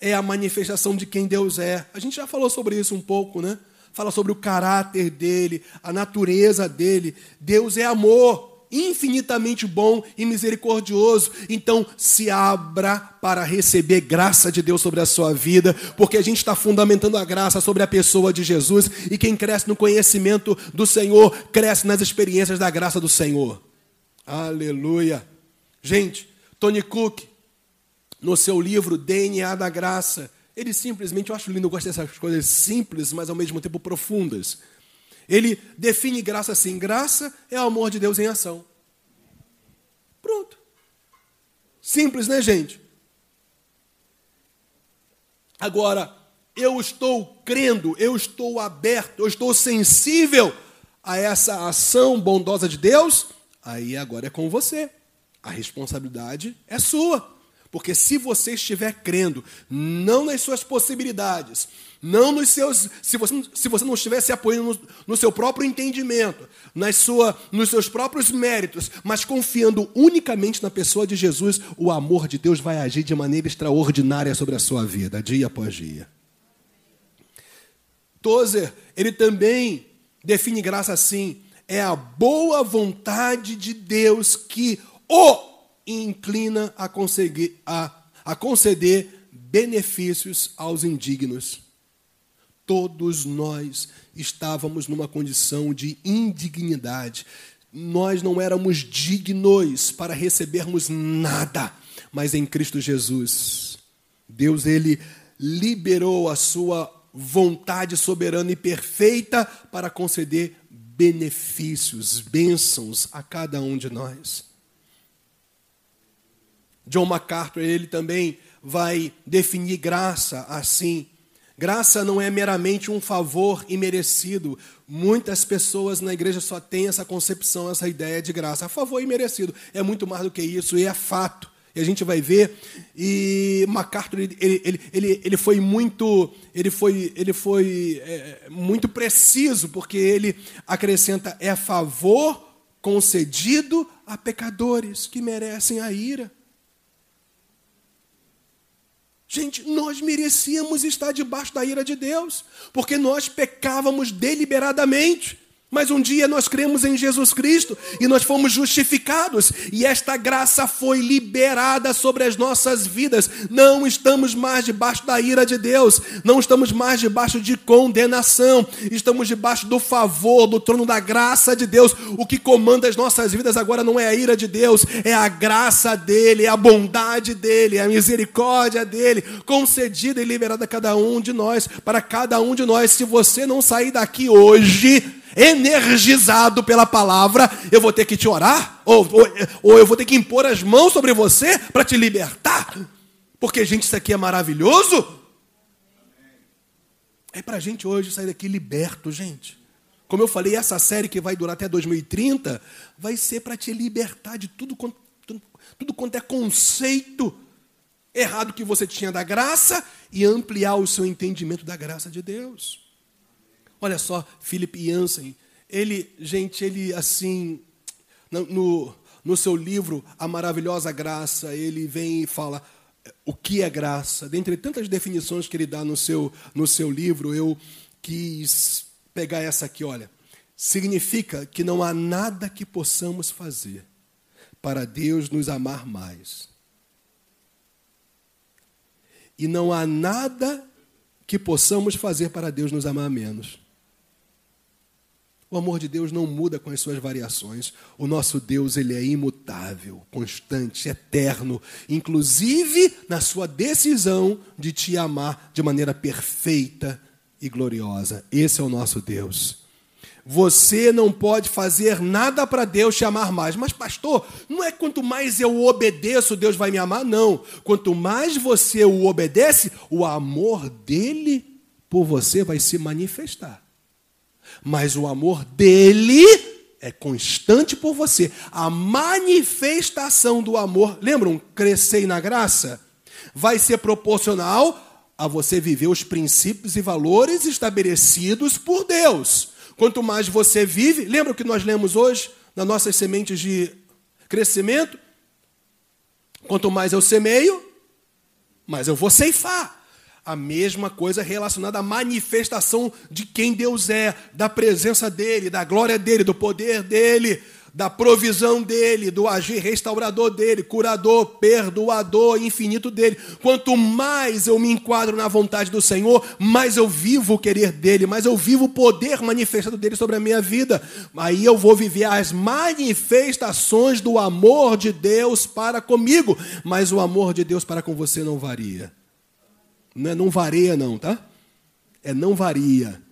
é a manifestação de quem Deus é. A gente já falou sobre isso um pouco, né? Fala sobre o caráter dele, a natureza dele. Deus é amor infinitamente bom e misericordioso. Então, se abra para receber graça de Deus sobre a sua vida, porque a gente está fundamentando a graça sobre a pessoa de Jesus e quem cresce no conhecimento do Senhor, cresce nas experiências da graça do Senhor. Aleluia. Gente, Tony Cook, no seu livro DNA da Graça, ele simplesmente, eu acho lindo, eu gosto dessas coisas simples, mas ao mesmo tempo profundas. Ele define graça assim: graça é o amor de Deus em ação. Pronto. Simples, né, gente? Agora, eu estou crendo, eu estou aberto, eu estou sensível a essa ação bondosa de Deus, aí agora é com você. A responsabilidade é sua. Porque se você estiver crendo, não nas suas possibilidades, não nos seus. Se você, se você não estiver se apoiando no, no seu próprio entendimento, nas sua, nos seus próprios méritos, mas confiando unicamente na pessoa de Jesus, o amor de Deus vai agir de maneira extraordinária sobre a sua vida, dia após dia. Tozer, ele também define graça assim: é a boa vontade de Deus que o inclina a, conseguir, a, a conceder benefícios aos indignos. Todos nós estávamos numa condição de indignidade. Nós não éramos dignos para recebermos nada, mas em Cristo Jesus, Deus ele liberou a sua vontade soberana e perfeita para conceder benefícios, bênçãos a cada um de nós. John MacArthur, ele também vai definir graça assim. Graça não é meramente um favor imerecido. Muitas pessoas na igreja só têm essa concepção, essa ideia de graça. Favor imerecido é muito mais do que isso e é fato. E a gente vai ver. E MacArthur ele, ele, ele, ele foi muito ele foi ele foi é, muito preciso porque ele acrescenta é favor concedido a pecadores que merecem a ira. Gente, nós merecíamos estar debaixo da ira de Deus, porque nós pecávamos deliberadamente. Mas um dia nós cremos em Jesus Cristo e nós fomos justificados, e esta graça foi liberada sobre as nossas vidas. Não estamos mais debaixo da ira de Deus, não estamos mais debaixo de condenação, estamos debaixo do favor, do trono da graça de Deus. O que comanda as nossas vidas agora não é a ira de Deus, é a graça dele, é a bondade dele, é a misericórdia dele, concedida e liberada a cada um de nós, para cada um de nós. Se você não sair daqui hoje, energizado pela palavra, eu vou ter que te orar, ou, ou, ou eu vou ter que impor as mãos sobre você para te libertar. Porque, gente, isso aqui é maravilhoso. É para a gente hoje sair daqui liberto, gente. Como eu falei, essa série que vai durar até 2030 vai ser para te libertar de tudo quanto, tudo, tudo quanto é conceito errado que você tinha da graça e ampliar o seu entendimento da graça de Deus. Olha só, Philip Jansen, ele, gente, ele assim, no, no seu livro A Maravilhosa Graça, ele vem e fala o que é graça. Dentre tantas definições que ele dá no seu, no seu livro, eu quis pegar essa aqui, olha. Significa que não há nada que possamos fazer para Deus nos amar mais. E não há nada que possamos fazer para Deus nos amar menos. O amor de Deus não muda com as suas variações. O nosso Deus, ele é imutável, constante, eterno, inclusive na sua decisão de te amar de maneira perfeita e gloriosa. Esse é o nosso Deus. Você não pode fazer nada para Deus te amar mais. Mas, pastor, não é quanto mais eu obedeço, Deus vai me amar? Não. Quanto mais você o obedece, o amor dele por você vai se manifestar mas o amor dele é constante por você. A manifestação do amor, lembram? Crescer na graça vai ser proporcional a você viver os princípios e valores estabelecidos por Deus. Quanto mais você vive, lembra o que nós lemos hoje nas nossas sementes de crescimento? Quanto mais eu semeio, mais eu vou ceifar a mesma coisa relacionada à manifestação de quem Deus é, da presença dele, da glória dele, do poder dele, da provisão dele, do agir restaurador dele, curador, perdoador, infinito dele. Quanto mais eu me enquadro na vontade do Senhor, mais eu vivo o querer dele, mais eu vivo o poder manifestado dele sobre a minha vida. Aí eu vou viver as manifestações do amor de Deus para comigo, mas o amor de Deus para com você não varia. Não, é não varia, não, tá? É não varia.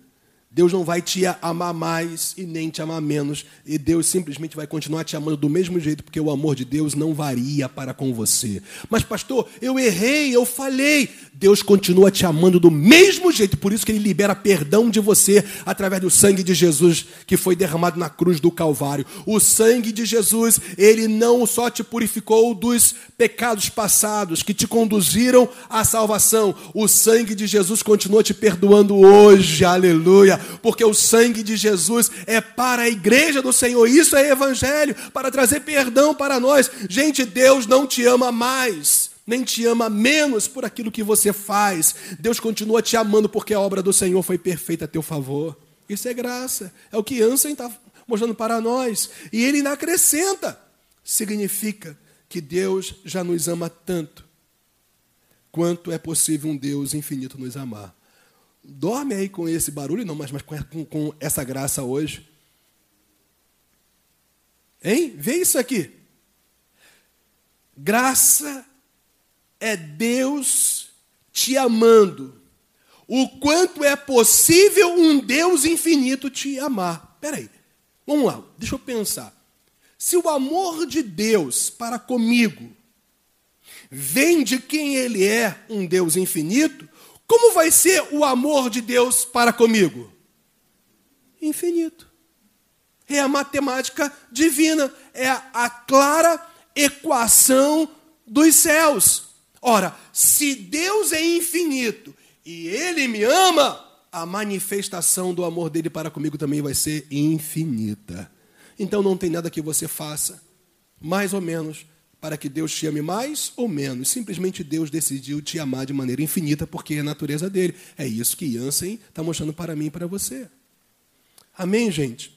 Deus não vai te amar mais e nem te amar menos. E Deus simplesmente vai continuar te amando do mesmo jeito, porque o amor de Deus não varia para com você. Mas, pastor, eu errei, eu falhei. Deus continua te amando do mesmo jeito. Por isso que Ele libera perdão de você através do sangue de Jesus que foi derramado na cruz do Calvário. O sangue de Jesus, Ele não só te purificou dos pecados passados que te conduziram à salvação. O sangue de Jesus continua te perdoando hoje. Aleluia porque o sangue de Jesus é para a igreja do Senhor. Isso é evangelho, para trazer perdão para nós. Gente, Deus não te ama mais, nem te ama menos por aquilo que você faz. Deus continua te amando porque a obra do Senhor foi perfeita a teu favor. Isso é graça. É o que Ansem está mostrando para nós. E ele ainda acrescenta. Significa que Deus já nos ama tanto quanto é possível um Deus infinito nos amar. Dorme aí com esse barulho, não, mas, mas com, com essa graça hoje. Hein? Vê isso aqui. Graça é Deus te amando. O quanto é possível um Deus infinito te amar. Peraí, vamos lá, deixa eu pensar. Se o amor de Deus para comigo vem de quem Ele é, um Deus infinito, como vai ser o amor de Deus para comigo? Infinito. É a matemática divina, é a clara equação dos céus. Ora, se Deus é infinito e Ele me ama, a manifestação do amor dele para comigo também vai ser infinita. então não tem nada que você faça, mais ou menos, para que Deus te ame mais ou menos. Simplesmente Deus decidiu te amar de maneira infinita, porque é a natureza dele. É isso que Jansen está mostrando para mim e para você. Amém, gente?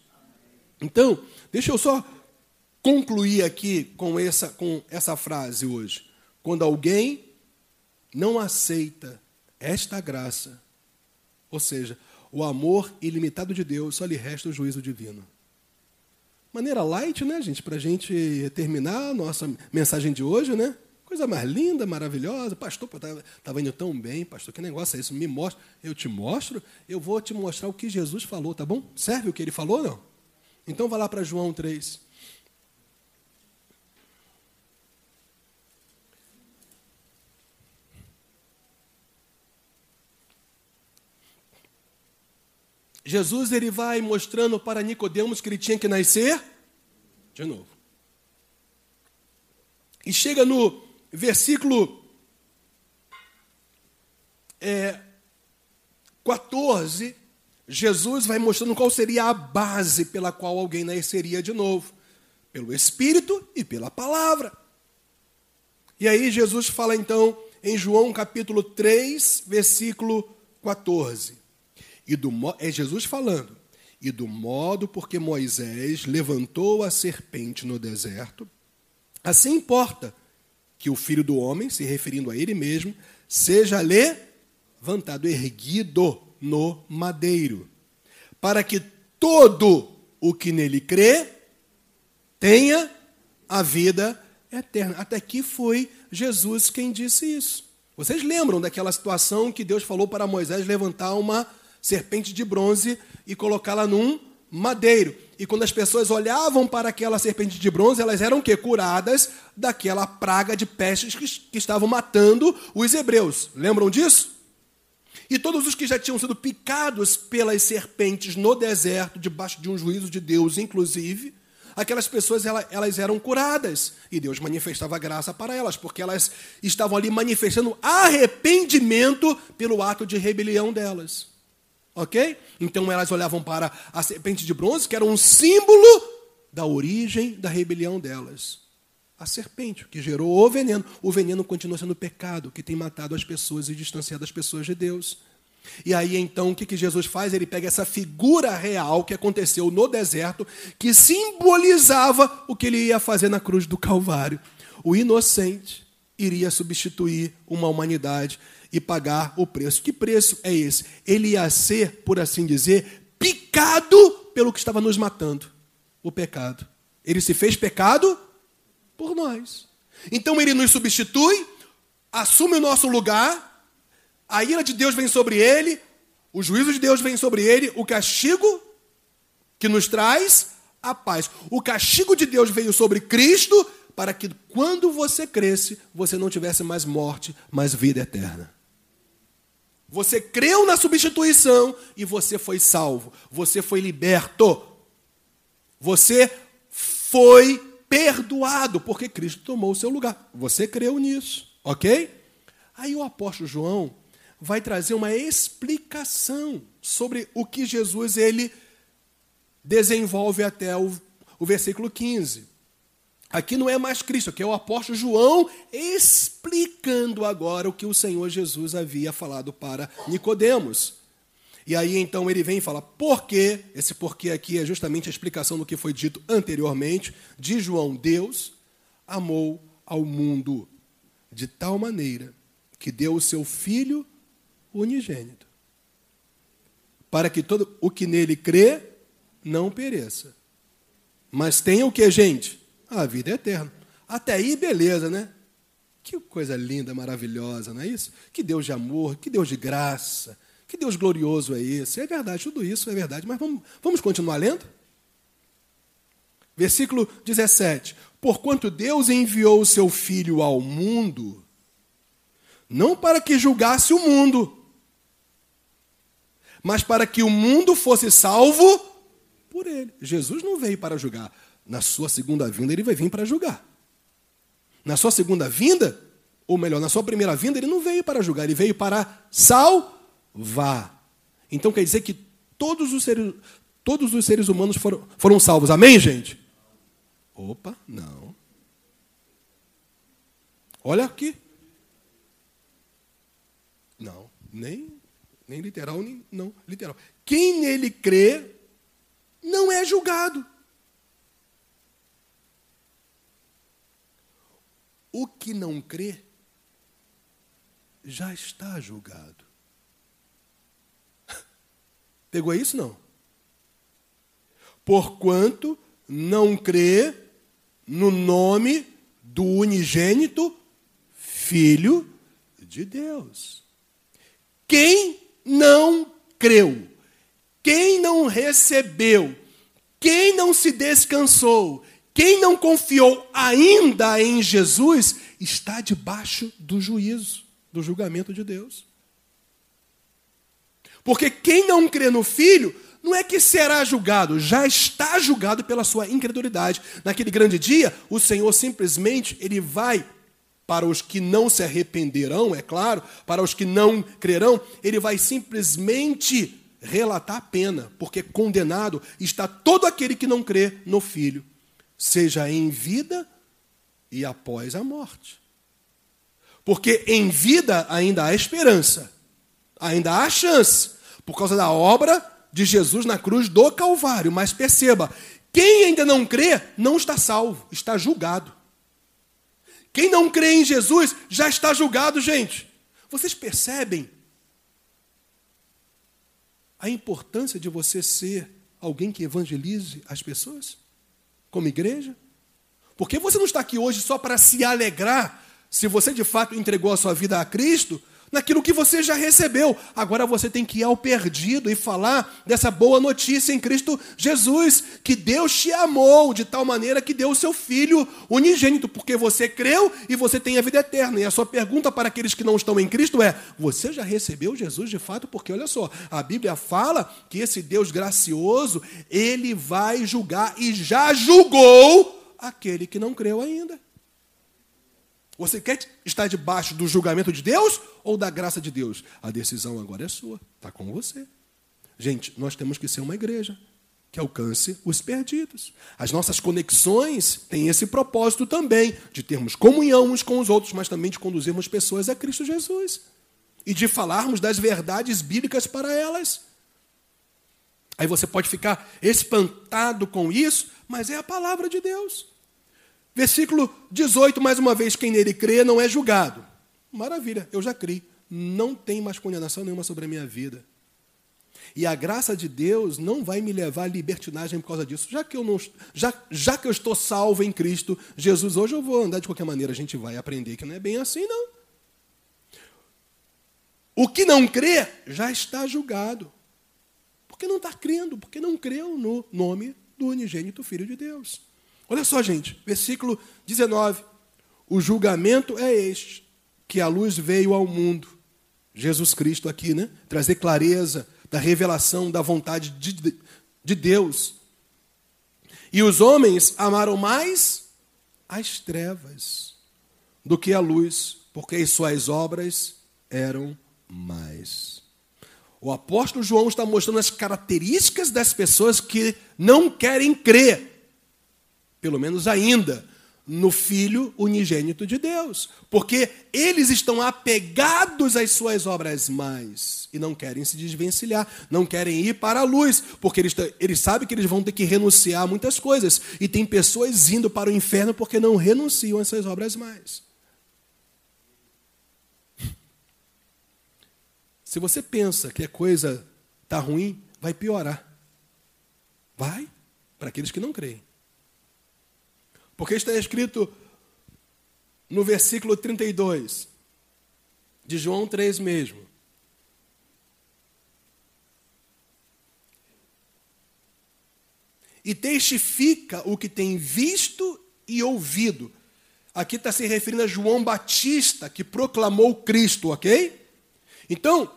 Então, deixa eu só concluir aqui com essa, com essa frase hoje. Quando alguém não aceita esta graça, ou seja, o amor ilimitado de Deus, só lhe resta o juízo divino. Maneira light, né, gente, para a gente terminar a nossa mensagem de hoje, né? Coisa mais linda, maravilhosa. Pastor, estava tá, indo tão bem, pastor, que negócio é esse? Me mostra. Eu te mostro, eu vou te mostrar o que Jesus falou, tá bom? Serve o que ele falou, não? Então vá lá para João 3. Jesus ele vai mostrando para Nicodemos que ele tinha que nascer de novo. E chega no versículo é, 14, Jesus vai mostrando qual seria a base pela qual alguém nasceria de novo: pelo Espírito e pela palavra. E aí Jesus fala então em João capítulo 3, versículo 14. E do, é Jesus falando. E do modo porque Moisés levantou a serpente no deserto, assim importa que o filho do homem, se referindo a ele mesmo, seja levantado, erguido no madeiro, para que todo o que nele crê tenha a vida eterna. Até aqui foi Jesus quem disse isso. Vocês lembram daquela situação que Deus falou para Moisés levantar uma serpente de bronze e colocá-la num madeiro. E quando as pessoas olhavam para aquela serpente de bronze, elas eram que curadas daquela praga de pestes que, que estavam matando os hebreus. Lembram disso? E todos os que já tinham sido picados pelas serpentes no deserto, debaixo de um juízo de Deus, inclusive, aquelas pessoas elas, eram curadas. E Deus manifestava graça para elas, porque elas estavam ali manifestando arrependimento pelo ato de rebelião delas. Ok? Então elas olhavam para a serpente de bronze, que era um símbolo da origem da rebelião delas. A serpente, que gerou o veneno. O veneno continua sendo pecado, que tem matado as pessoas e distanciado as pessoas de Deus. E aí então o que, que Jesus faz? Ele pega essa figura real que aconteceu no deserto, que simbolizava o que ele ia fazer na cruz do Calvário. O inocente iria substituir uma humanidade e pagar o preço. Que preço é esse? Ele ia ser, por assim dizer, picado pelo que estava nos matando o pecado. Ele se fez pecado por nós. Então ele nos substitui, assume o nosso lugar, a ira de Deus vem sobre ele, o juízo de Deus vem sobre ele, o castigo que nos traz a paz. O castigo de Deus veio sobre Cristo para que quando você cresce, você não tivesse mais morte, mas vida eterna. Você creu na substituição e você foi salvo. Você foi liberto. Você foi perdoado porque Cristo tomou o seu lugar. Você creu nisso, ok? Aí o apóstolo João vai trazer uma explicação sobre o que Jesus ele desenvolve até o, o versículo 15. Aqui não é mais Cristo, aqui é o apóstolo João explicando agora o que o Senhor Jesus havia falado para Nicodemos. E aí então ele vem e fala: "Por quê?" Esse porquê aqui é justamente a explicação do que foi dito anteriormente de João. Deus amou ao mundo de tal maneira que deu o seu filho unigênito, para que todo o que nele crê não pereça, mas tenha o que, gente? A vida é eterna. Até aí, beleza, né? Que coisa linda, maravilhosa, não é isso? Que Deus de amor, que Deus de graça, que Deus glorioso é esse. É verdade, tudo isso é verdade, mas vamos, vamos continuar lendo? Versículo 17: Porquanto Deus enviou o seu Filho ao mundo, não para que julgasse o mundo, mas para que o mundo fosse salvo por ele. Jesus não veio para julgar, na sua segunda vinda, ele vai vir para julgar. Na sua segunda vinda, ou melhor, na sua primeira vinda, ele não veio para julgar, ele veio para salvar. Então quer dizer que todos os seres, todos os seres humanos foram, foram salvos. Amém, gente? Opa, não. Olha aqui. Não, nem, nem literal, nem não literal. Quem nele crê não é julgado. O que não crê já está julgado. Pegou isso não? Porquanto não crê no nome do unigênito Filho de Deus. Quem não creu, quem não recebeu, quem não se descansou, quem não confiou ainda em Jesus, está debaixo do juízo, do julgamento de Deus. Porque quem não crê no Filho, não é que será julgado, já está julgado pela sua incredulidade. Naquele grande dia, o Senhor simplesmente ele vai para os que não se arrependerão, é claro, para os que não crerão, ele vai simplesmente relatar a pena, porque condenado está todo aquele que não crê no Filho, seja em vida e após a morte. Porque em vida ainda há esperança, ainda há chance, por causa da obra de Jesus na cruz do Calvário. Mas perceba, quem ainda não crê não está salvo, está julgado. Quem não crê em Jesus já está julgado, gente. Vocês percebem a importância de você ser alguém que evangelize as pessoas? Como igreja? Porque você não está aqui hoje só para se alegrar se você de fato entregou a sua vida a Cristo, naquilo que você já recebeu. Agora você tem que ir ao perdido e falar dessa boa notícia em Cristo Jesus, que Deus te amou de tal maneira que deu o seu filho unigênito, porque você creu e você tem a vida eterna. E a sua pergunta para aqueles que não estão em Cristo é: você já recebeu Jesus de fato? Porque olha só, a Bíblia fala que esse Deus gracioso, ele vai julgar e já julgou aquele que não creu ainda. Você quer estar debaixo do julgamento de Deus ou da graça de Deus? A decisão agora é sua, está com você. Gente, nós temos que ser uma igreja que alcance os perdidos. As nossas conexões têm esse propósito também, de termos comunhão uns com os outros, mas também de conduzirmos pessoas a Cristo Jesus e de falarmos das verdades bíblicas para elas. Aí você pode ficar espantado com isso, mas é a palavra de Deus. Versículo 18, mais uma vez, quem nele crê não é julgado. Maravilha, eu já criei. Não tem mais condenação nenhuma sobre a minha vida. E a graça de Deus não vai me levar à libertinagem por causa disso. Já que eu, não, já, já que eu estou salvo em Cristo Jesus, hoje eu vou andar de qualquer maneira. A gente vai aprender que não é bem assim, não. O que não crê já está julgado. Porque não está crendo, porque não creu no nome do unigênito Filho de Deus. Olha só, gente, versículo 19. O julgamento é este, que a luz veio ao mundo. Jesus Cristo aqui, né? Trazer clareza da revelação da vontade de, de Deus. E os homens amaram mais as trevas do que a luz, porque as suas obras eram mais. O apóstolo João está mostrando as características das pessoas que não querem crer pelo menos ainda, no Filho unigênito de Deus. Porque eles estão apegados às suas obras mais e não querem se desvencilhar, não querem ir para a luz, porque eles, eles sabem que eles vão ter que renunciar a muitas coisas. E tem pessoas indo para o inferno porque não renunciam às suas obras mais. Se você pensa que a coisa está ruim, vai piorar. Vai, para aqueles que não creem. Porque está escrito no versículo 32 de João 3 mesmo. E testifica o que tem visto e ouvido. Aqui está se referindo a João Batista, que proclamou Cristo, ok? Então,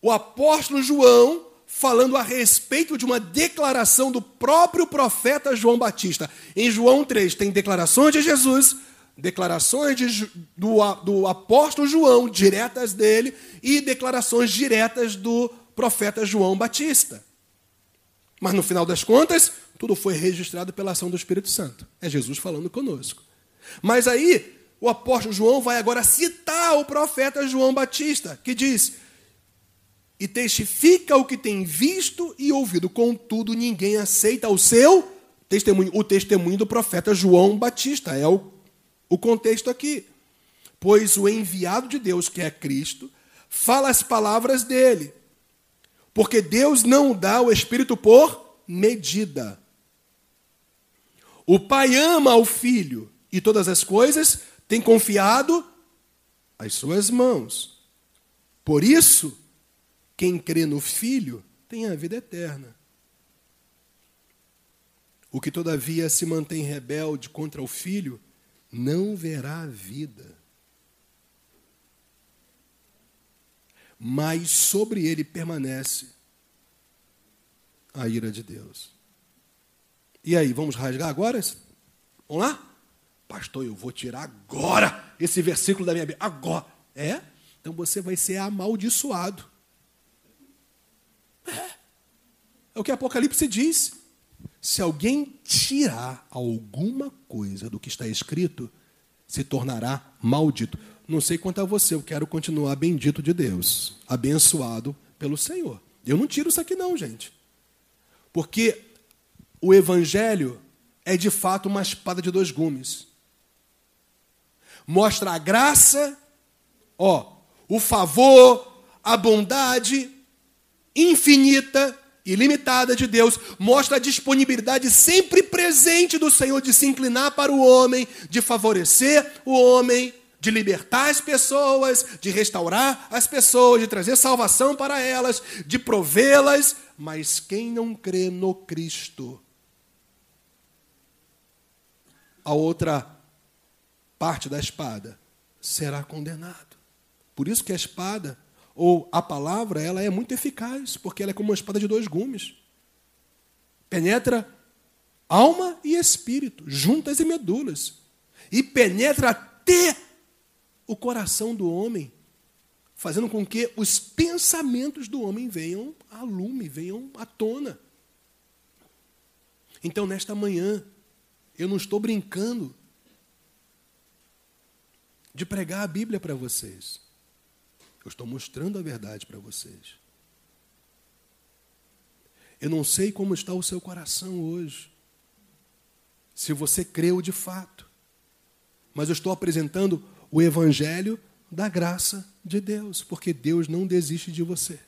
o apóstolo João falando a respeito de uma declaração do próprio profeta João Batista. Em João 3 tem declarações de Jesus, declarações de, do, do apóstolo João, diretas dele, e declarações diretas do profeta João Batista. Mas no final das contas, tudo foi registrado pela ação do Espírito Santo. É Jesus falando conosco. Mas aí, o apóstolo João vai agora citar o profeta João Batista, que diz: E testifica o que tem visto e ouvido, contudo, ninguém aceita o seu testemunho. O testemunho do profeta João Batista é o, o contexto aqui. Pois o enviado de Deus, que é Cristo, fala as palavras dele. Porque Deus não dá o Espírito por medida. O Pai ama o Filho e todas as coisas tem confiado às suas mãos. Por isso, quem crê no Filho tem a vida eterna. O que, todavia, se mantém rebelde contra o Filho não verá a vida. Mas sobre ele permanece a ira de Deus. E aí, vamos rasgar agora? Vamos lá? Pastor, eu vou tirar agora esse versículo da minha Bíblia. Agora. É? Então você vai ser amaldiçoado. É. É o que Apocalipse diz. Se alguém tirar alguma coisa do que está escrito, se tornará maldito. Não sei quanto a você, eu quero continuar bendito de Deus, abençoado pelo Senhor. Eu não tiro isso aqui, não, gente. Porque o Evangelho é de fato uma espada de dois gumes mostra a graça, ó, o favor, a bondade infinita e limitada de Deus, mostra a disponibilidade sempre presente do Senhor de se inclinar para o homem, de favorecer o homem, de libertar as pessoas, de restaurar as pessoas, de trazer salvação para elas, de provê-las, mas quem não crê no Cristo, a outra parte da espada, será condenado. Por isso que a espada, ou a palavra, ela é muito eficaz, porque ela é como uma espada de dois gumes. Penetra alma e espírito, juntas e medulas. E penetra até o coração do homem, fazendo com que os pensamentos do homem venham a lume, venham à tona. Então, nesta manhã, eu não estou brincando de pregar a Bíblia para vocês. Eu estou mostrando a verdade para vocês. Eu não sei como está o seu coração hoje. Se você creu de fato. Mas eu estou apresentando o Evangelho da graça de Deus, porque Deus não desiste de você.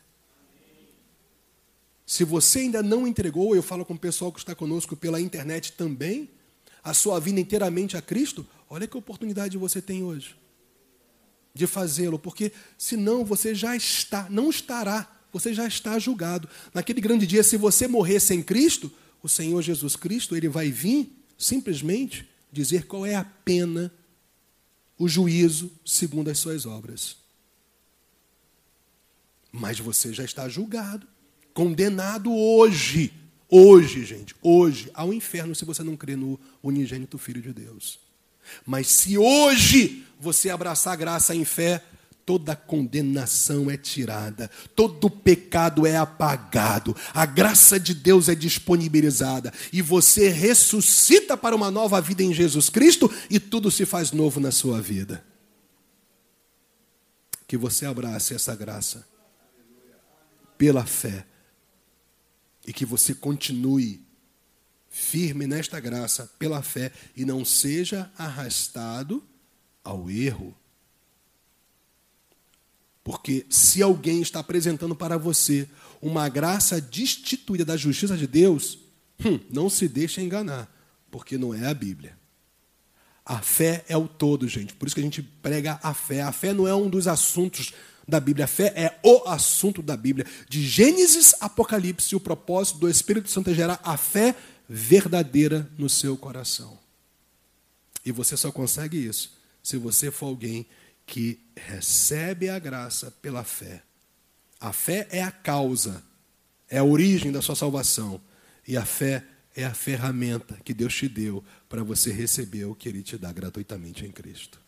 Se você ainda não entregou, eu falo com o pessoal que está conosco pela internet também, a sua vida inteiramente a Cristo, olha que oportunidade você tem hoje de fazê-lo, porque senão você já está, não estará, você já está julgado. Naquele grande dia, se você morrer sem Cristo, o Senhor Jesus Cristo, ele vai vir simplesmente dizer qual é a pena, o juízo segundo as suas obras. Mas você já está julgado, condenado hoje, hoje, gente, hoje, ao inferno se você não crê no unigênito Filho de Deus. Mas se hoje você abraçar a graça em fé, toda condenação é tirada, todo pecado é apagado, a graça de Deus é disponibilizada e você ressuscita para uma nova vida em Jesus Cristo e tudo se faz novo na sua vida. Que você abrace essa graça pela fé e que você continue firme nesta graça pela fé e não seja arrastado ao erro. Porque se alguém está apresentando para você uma graça destituída da justiça de Deus, hum, não se deixe enganar, porque não é a Bíblia. A fé é o todo, gente. Por isso que a gente prega a fé. A fé não é um dos assuntos da Bíblia. A fé é o assunto da Bíblia. De Gênesis Apocalipse, o propósito do Espírito Santo é gerar a fé verdadeira no seu coração. E você só consegue isso se você for alguém que recebe a graça pela fé. A fé é a causa, é a origem da sua salvação. E a fé é a ferramenta que Deus te deu para você receber o que Ele te dá gratuitamente em Cristo.